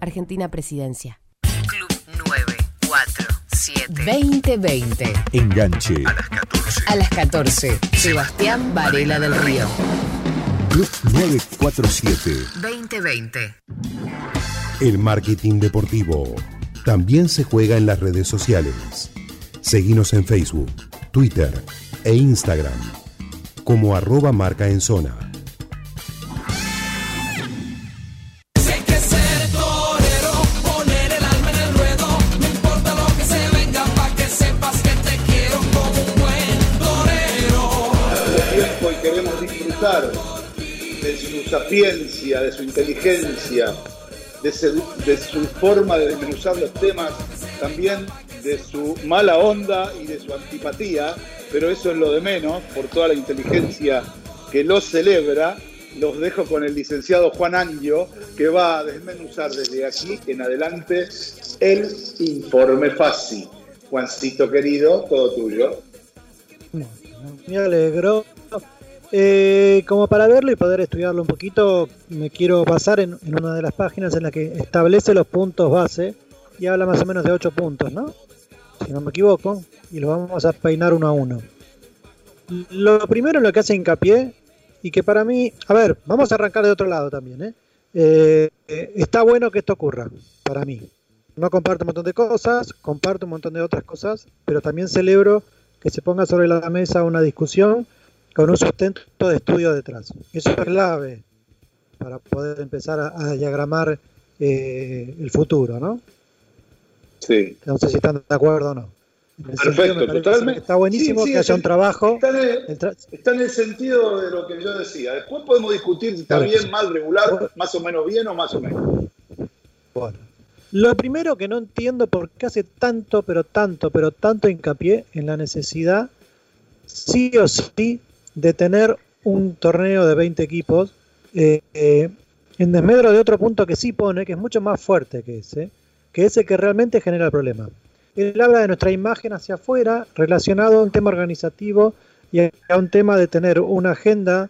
Argentina Presidencia. Club 947 2020. Enganche. A las 14. A las 14. Sebastián Varela del Río. Club 947. 2020. El marketing deportivo también se juega en las redes sociales. Seguinos en Facebook, Twitter e Instagram como arroba marca en zona. Hay que ser torero, poner el alma en el ruedo, no importa lo que se venga, pa' que sepas que te quiero como un buen torero. tiempo y queremos disfrutar de su sapiencia, de su inteligencia, de, su- de su forma de desmenuzar los temas, también de su mala onda y de su antipatía, pero eso es lo de menos, por toda la inteligencia que lo celebra. Los dejo con el licenciado Juan Angio, que va a desmenuzar desde aquí en adelante el informe FASI. Juancito querido, todo tuyo. Me alegro. Eh, como para verlo y poder estudiarlo un poquito, me quiero basar en, en una de las páginas en la que establece los puntos base y habla más o menos de 8 puntos, ¿no? Si no me equivoco, y los vamos a peinar uno a uno. Lo primero en lo que hace hincapié, y que para mí, a ver, vamos a arrancar de otro lado también, ¿eh? Eh, está bueno que esto ocurra, para mí. No comparto un montón de cosas, comparto un montón de otras cosas, pero también celebro que se ponga sobre la mesa una discusión con un sustento de estudio detrás. Eso es clave para poder empezar a, a diagramar eh, el futuro, ¿no? Sí. No sé si están de acuerdo o no. Perfecto, totalmente. Está buenísimo Sí, sí, que haya un trabajo. Está en, el, está en el sentido de lo que yo decía. Después podemos discutir si está bien, mal, regular, más o menos bien o más o menos. Bueno. Lo primero que no entiendo por qué hace tanto, pero tanto, pero tanto hincapié en la necesidad, sí o sí, de tener un torneo de 20 equipos, eh, eh, en desmedro de otro punto que sí pone, que es mucho más fuerte que ese, que ese que realmente genera el problema. Él habla de nuestra imagen hacia afuera relacionado a un tema organizativo y a a un tema de tener una agenda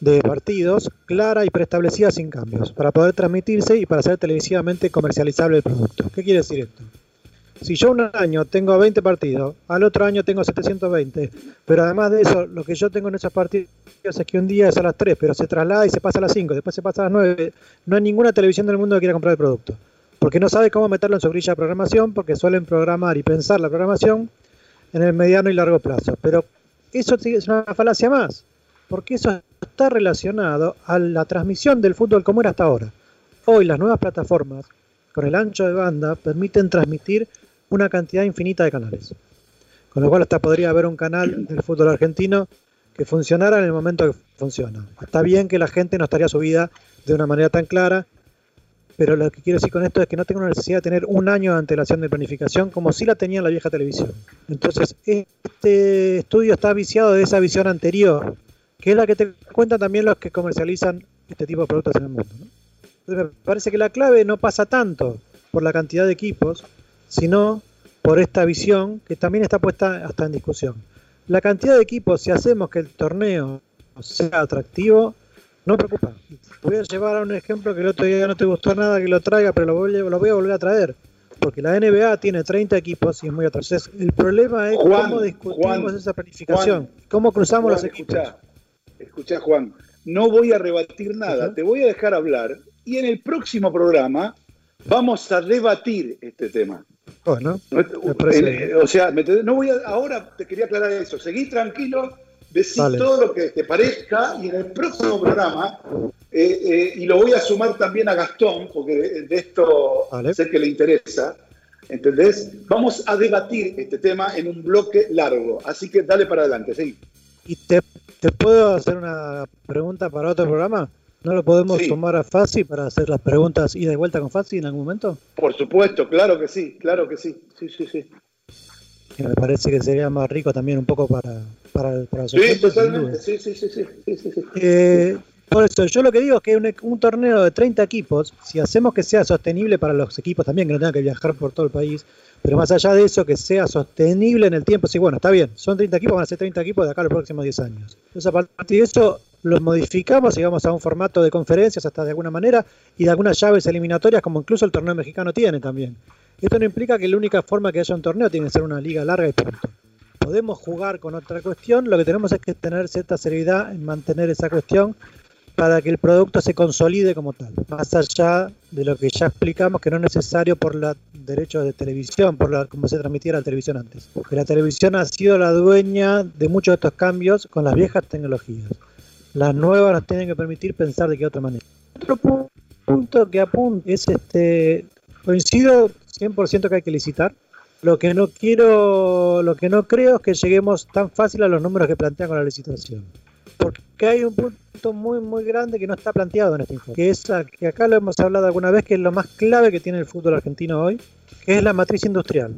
de partidos clara y preestablecida sin cambios, para poder transmitirse y para ser televisivamente comercializable el producto. ¿Qué quiere decir esto? Si yo un año tengo 20 partidos, al otro año tengo 720, pero además de eso, lo que yo tengo en esos partidos es que un día es a las 3, pero se traslada y se pasa a las 5, después se pasa a las 9, no hay ninguna televisión del mundo que quiera comprar el producto, porque no sabe cómo meterlo en su grilla de programación, porque suelen programar y pensar la programación en el mediano y largo plazo. Pero eso es una falacia más, porque eso está relacionado a la transmisión del fútbol como era hasta ahora. Hoy las nuevas plataformas, con el ancho de banda, permiten transmitir una cantidad infinita de canales. Con lo cual hasta podría haber un canal del fútbol argentino que funcionara en el momento que funciona. Está bien que la gente no estaría subida de una manera tan clara, pero lo que quiero decir con esto es que no tengo necesidad de tener un año de antelación de planificación como sí la tenía en la vieja televisión. Entonces, este estudio está viciado de esa visión anterior, que es la que te cuentan también los que comercializan este tipo de productos en el mundo. Entonces, me parece que la clave no pasa tanto por la cantidad de equipos, sino por esta visión que también está puesta hasta en discusión. La cantidad de equipos, si hacemos que el torneo sea atractivo, no me preocupa. Voy a llevar a un ejemplo que el otro día no te gustó nada que lo traiga, pero lo voy, lo voy a volver a traer. porque la NBA tiene 30 equipos y es muy atrás. El problema es Juan, cómo discutimos Juan, esa planificación, cómo cruzamos los equipos. Escuchá, escuchá, Juan, no voy a rebatir nada, te voy a dejar hablar y en el próximo programa vamos a debatir este tema. Bueno, No, en- bien. o sea, no voy a, ahora te quería aclarar eso. Seguí tranquilo, decí Vale. todo lo que te parezca y en el próximo programa, eh, eh, y lo voy a sumar también a Gastón, porque de, de esto sé que le interesa, ¿entendés? Vamos a debatir este tema en un bloque largo. Así que dale para adelante, sí. ¿Y te, te puedo hacer una pregunta para otro programa? ¿No lo podemos Sí. tomar a Fácil para hacer las preguntas ida y vuelta con Fácil en algún momento? Por supuesto, claro que sí, claro que sí. Sí, sí, sí. Que me parece que sería más rico también un poco para, para, para los Sí, oyentes, totalmente. Sí, sí, sí, sí, sí, sí, sí. Eh, por eso, yo lo que digo es que un, un torneo de 30 equipos, si hacemos que sea sostenible para los equipos también, que no tengan que viajar por todo el país, pero más allá de eso, que sea sostenible en el tiempo, sí, bueno, está bien, son 30 equipos, van a ser 30 equipos de acá a los próximos 10 años. Entonces, a partir de eso, los modificamos y vamos a un formato de conferencias hasta de alguna manera y de algunas llaves eliminatorias, como incluso el torneo mexicano tiene también. Esto no implica que la única forma que haya un torneo tiene que ser una liga larga y punto podemos jugar con otra cuestión, lo que tenemos es que tener cierta seriedad en mantener esa cuestión para que el producto se consolide como tal, más allá de lo que ya explicamos que no es necesario por los derechos de televisión, por la, como se transmitiera la televisión antes, porque la televisión ha sido la dueña de muchos de estos cambios con las viejas tecnologías. Las nuevas nos tienen que permitir pensar de qué otra manera. Otro pu- punto que apunta es este, coincido 100% que hay que licitar, lo que no quiero, lo que no creo es que lleguemos tan fácil a los números que plantean con la licitación. Porque hay un punto muy, muy grande que no está planteado en este informe, que es que acá lo hemos hablado alguna vez, que es lo más clave que tiene el fútbol argentino hoy, que es la matriz industrial.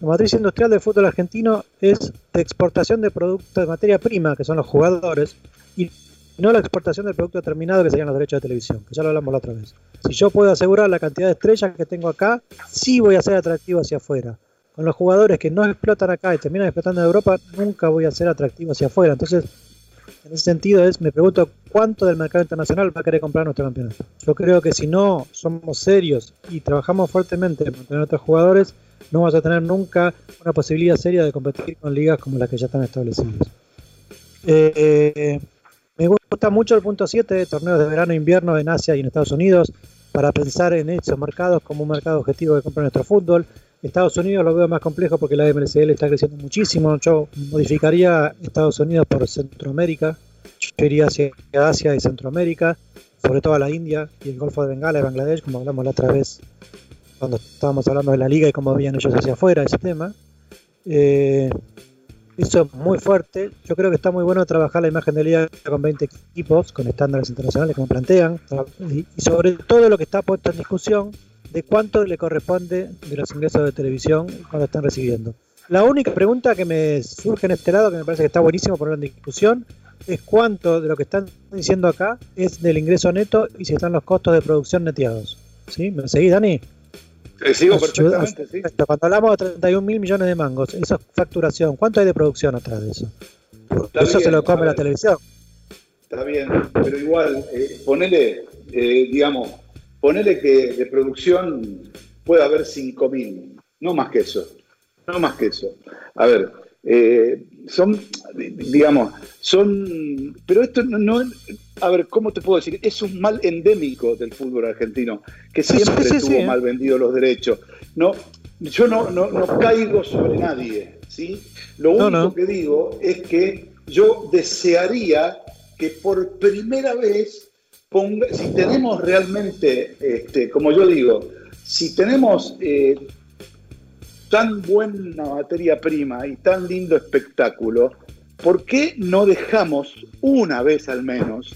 La matriz industrial del fútbol argentino es de exportación de productos de materia prima, que son los jugadores, y no la exportación del producto terminado, que serían los derechos de televisión, que ya lo hablamos la otra vez. Si yo puedo asegurar la cantidad de estrellas que tengo acá, sí voy a ser atractivo hacia afuera. Con los jugadores que no explotan acá y terminan explotando en Europa, nunca voy a ser atractivo hacia afuera. Entonces, en ese sentido es, me pregunto cuánto del mercado internacional va a querer comprar nuestro campeonato. Yo creo que si no somos serios y trabajamos fuertemente en mantener a jugadores, no vamos a tener nunca una posibilidad seria de competir con ligas como las que ya están establecidas. Eh, me gusta mucho el punto 7 de torneos de verano e invierno en Asia y en Estados Unidos para pensar en esos mercados como un mercado objetivo que compra nuestro fútbol. Estados Unidos lo veo más complejo porque la MLCL está creciendo muchísimo. Yo modificaría Estados Unidos por Centroamérica. Yo iría hacia Asia y Centroamérica, sobre todo a la India y el Golfo de Bengala y Bangladesh, como hablamos la otra vez cuando estábamos hablando de la liga y cómo veían ellos hacia afuera ese tema. Eh, es muy fuerte. Yo creo que está muy bueno trabajar la imagen de liga con 20 equipos, con estándares internacionales como plantean, y, sobre todo lo que está puesto en discusión de cuánto le corresponde de los ingresos de televisión cuando están recibiendo. La única pregunta que me surge en este lado, que me parece que está buenísimo poner en discusión, es cuánto de lo que están diciendo acá es del ingreso neto y si están los costos de producción neteados. ¿Sí? ¿Me seguís, Dani? Te sigo Ayuda- perfectamente, sí. Cuando hablamos de 31 mil millones de mangos, eso es facturación. ¿Cuánto hay de producción atrás de eso? Está eso se lo come la televisión. Está bien, pero igual, eh, ponele, eh, digamos, ponele que de producción puede haber 5.000, no más que eso, no más que eso. A ver, eh, son, digamos, son, pero esto no, no- a ver, ¿cómo te puedo decir? Es un mal endémico del fútbol argentino, que sí, siempre sí, tuvo sí, mal vendidos los derechos. No, yo no, no, no caigo sobre nadie, ¿sí? Lo único que digo es que yo desearía que por primera vez ponga, si tenemos realmente, este, como yo digo, si tenemos eh, tan buena materia prima y tan lindo espectáculo, ¿por qué no dejamos una vez al menos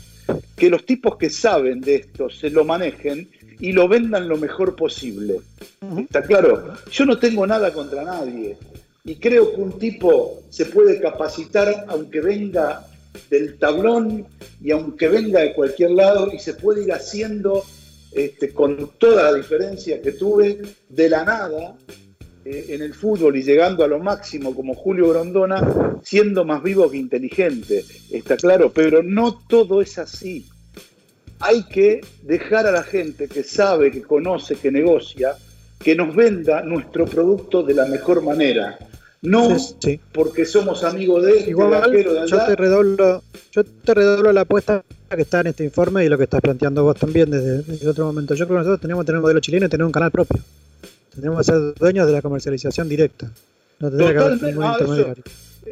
que los tipos que saben de esto se lo manejen y lo vendan lo mejor posible? ¿Está claro? Yo no tengo nada contra nadie y creo que un tipo se puede capacitar aunque venga del tablón y aunque venga de cualquier lado y se puede ir haciendo este, con toda la diferencia que tuve de la nada eh, en el fútbol y llegando a lo máximo como Julio Grondona, siendo más vivo que inteligente, está claro, pero no todo es así. Hay que dejar a la gente que sabe, que conoce, que negocia, que nos venda nuestro producto de la mejor manera. No Sí, porque somos amigos de este, Igual, arquero de yo te redoblo, yo te redoblo la apuesta que está en este informe y lo que estás planteando vos también desde, desde otro momento. Yo creo que nosotros tenemos que tener un modelo chileno y tener un canal propio. Tenemos que ser dueños de la comercialización directa. No que Totalmente. ningún Ah, eso,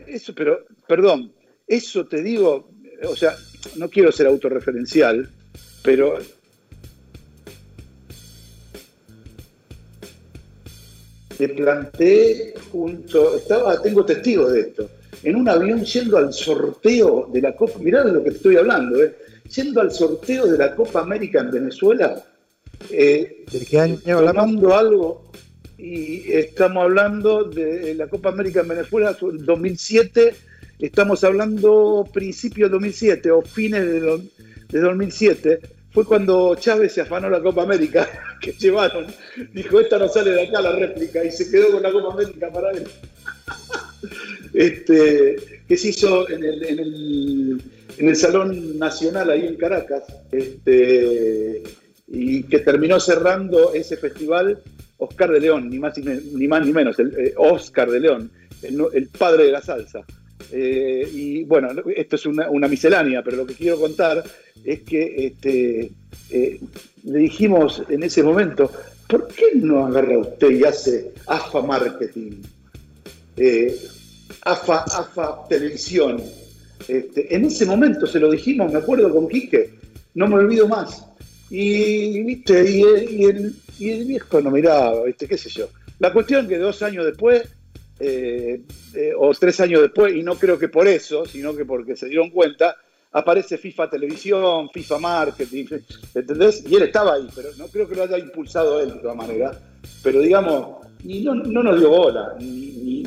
eso, pero, perdón, eso te digo, o sea, no quiero ser autorreferencial, pero te planteé junto, estaba, tengo testigos de esto, en un avión yendo al sorteo de la Copa, mirá de lo que estoy hablando, eh, yendo al sorteo de la Copa América en Venezuela, eh, ¿De qué año tomando algo y estamos hablando de la Copa América en Venezuela 2007, estamos hablando principio del 2007 o fines de, do- de 2007, fue cuando Chávez se afanó la Copa América que llevaron, dijo esta no sale de acá la réplica y se quedó con la Copa América para él. este, que se hizo en el, en el, en el Salón Nacional ahí en Caracas, este, y que terminó cerrando ese festival Oscar de León, ni más ni, más ni menos, el, eh, Oscar de León, el, padre de la salsa. Eh, y bueno, esto es una, miscelánea, pero lo que quiero contar es que este, eh, le dijimos en ese momento, ¿por qué no agarra usted y hace AFA Marketing? AFA, AFA Televisión. Este, en ese momento se lo dijimos, me acuerdo con Quique, no me olvido más. Y, viste, y, el, y el viejo no miraba, viste, qué sé yo. La cuestión que dos años después, eh, eh, o tres años después, y no creo que por eso, sino que porque se dieron cuenta, aparece FIFA Televisión, FIFA Marketing, ¿entendés? Y él estaba ahí, pero no creo que lo haya impulsado él de todas maneras. Pero digamos, no, no nos dio bola, ni, ni-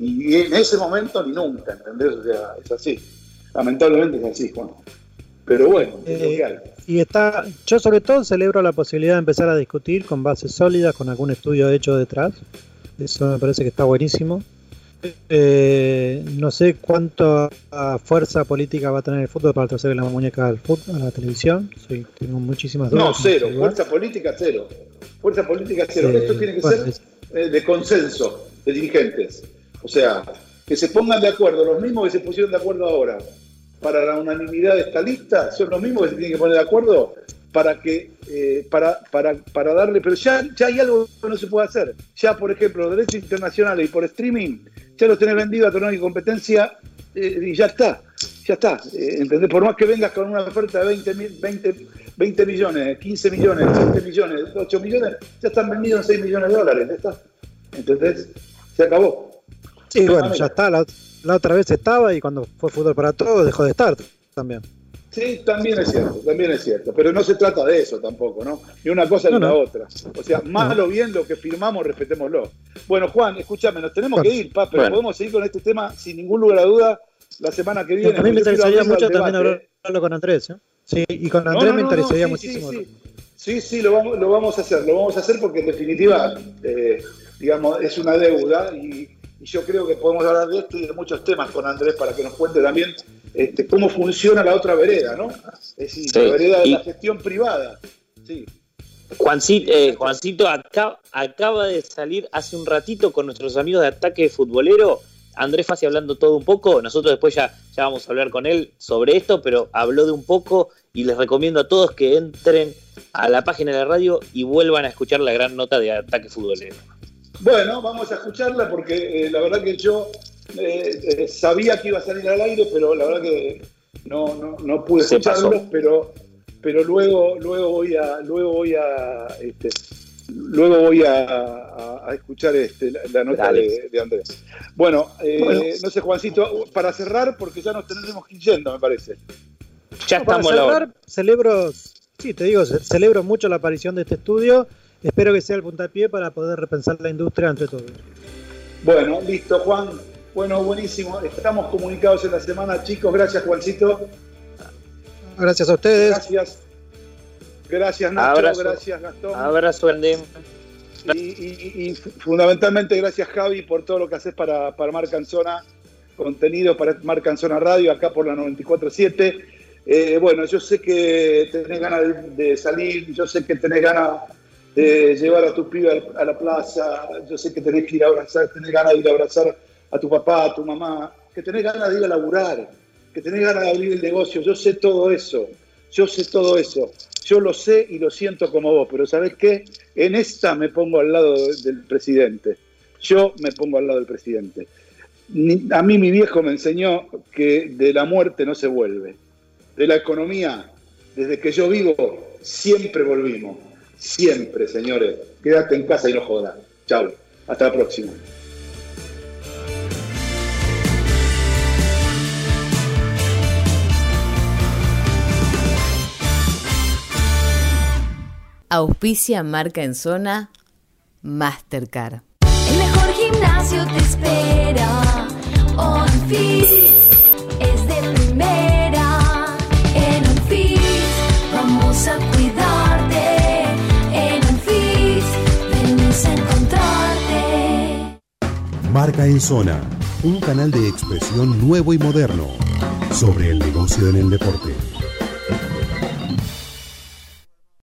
ni- en ese momento ni nunca, ¿entendés? O sea, es así. Lamentablemente es así, Juan. Pero bueno, es que hay. Y está, yo sobre todo celebro la posibilidad de empezar a discutir con bases sólidas, con algún estudio hecho detrás. Eso me parece que está buenísimo. Eh, no sé cuánto ah, fuerza política va a tener el fútbol para traerle la muñeca al fútbol, a la televisión. Sí, tengo muchísimas dudas. No, cero. Fuerza política, cero. Fuerza política, cero. Eh, Esto tiene que bueno, ser es- eh, de consenso de dirigentes. O sea, que se pongan de acuerdo, los mismos que se pusieron de acuerdo ahora para la unanimidad de esta lista, son los mismos que se tienen que poner de acuerdo para que eh, para, para, para darle, pero ya, ya hay algo que no se puede hacer. Ya, por ejemplo, derechos internacionales y por streaming, ya los tenés vendido a torneo y competencia eh, y ya está, ya está. Eh, ¿entendés? Por más que vengas con una oferta de 20, mil- 20, 20 millones, 15 millones, 7 millones, 8 millones, ya están vendidos en 6 millones de dólares, ya está. ¿Entendés? Se acabó. Sí, bueno, ya está. La, la otra vez estaba y cuando fue fútbol para todos dejó de estar también. Sí, también es cierto, también es cierto. Pero no se trata de eso tampoco, ¿no? Ni una cosa ni No, la no. otra. O sea, malo o bien lo que firmamos, respetémoslo. Bueno, Juan, escúchame, nos tenemos que ir, pa, pero Bueno. podemos seguir con este tema sin ningún lugar a duda la semana que viene. a mí me interesaría mucho también hablarlo con Andrés. ¿eh? Sí, y con Andrés no, me no, no, interesaría sí, muchísimo. Sí, sí, Sí, sí, lo vamos, lo vamos a hacer, lo vamos a hacer porque en definitiva, eh, digamos, es una deuda y, y yo creo que podemos hablar de esto y de muchos temas con Andrés para que nos cuente también este, cómo funciona la otra vereda, ¿no? Es decir, Sí, la vereda de y- la gestión privada. Sí. Juancito, eh, Juancito acá- acaba de salir hace un ratito con nuestros amigos de Ataque Futbolero. Andrés Fassi hablando todo un poco. Nosotros después ya, ya vamos a hablar con él sobre esto, pero habló de un poco y les recomiendo a todos que entren a la página de la radio y vuelvan a escuchar la gran nota de Ataque Futbolero. Bueno, vamos a escucharla porque eh, la verdad que yo eh, eh, sabía que iba a salir al aire, pero la verdad que no, no, no pude Se escucharlo, pasó. pero pero luego luego voy a luego voy a este, luego voy a, a- a escuchar este, la, la nota de, de Andrés. Bueno, eh, Bueno. no sé Juancito, para cerrar porque ya nos tenemos que ir yendo, me parece. Ya Para estamos a la hora. cerrar, celebro, sí, te digo, ce- celebro mucho la aparición de este estudio. Espero que sea el puntapié para poder repensar la industria entre todos. Bueno, listo, Juan. Bueno, buenísimo. Estamos comunicados en la semana, chicos. Gracias, Juancito. Gracias a ustedes. Gracias. Gracias, Nacho. Abrazo. Gracias, Gastón. Abrazo grande. Y, y- y fundamentalmente gracias, Javi, por todo lo que haces para, para Marca en Zona, contenido para Marca en Zona Radio, acá por la 94.7. Eh, bueno, yo sé que tenés ganas de, de salir, yo sé que tenés ganas eh, llevar a tu pibe al- a la plaza, yo sé que tenés que ir a abrazar, tenés ganas de ir a abrazar a tu papá, a tu mamá, que tenés ganas de ir a laburar, que tenés ganas de abrir el negocio, yo sé todo eso, yo sé todo eso, yo lo sé y lo siento como vos, pero ¿sabés qué? En esta me pongo al lado de- del presidente, yo me pongo al lado del presidente. A mí mi viejo me enseñó que de la muerte no se vuelve, de la economía, desde que yo vivo, siempre volvimos, siempre, señores. Quédate en casa y no jodas. Chau, hasta la próxima. Auspicia marca en zona Mastercard. El mejor gimnasio te espera. OnFit Marca en Zona, un canal de expresión nuevo y moderno sobre el negocio en el deporte.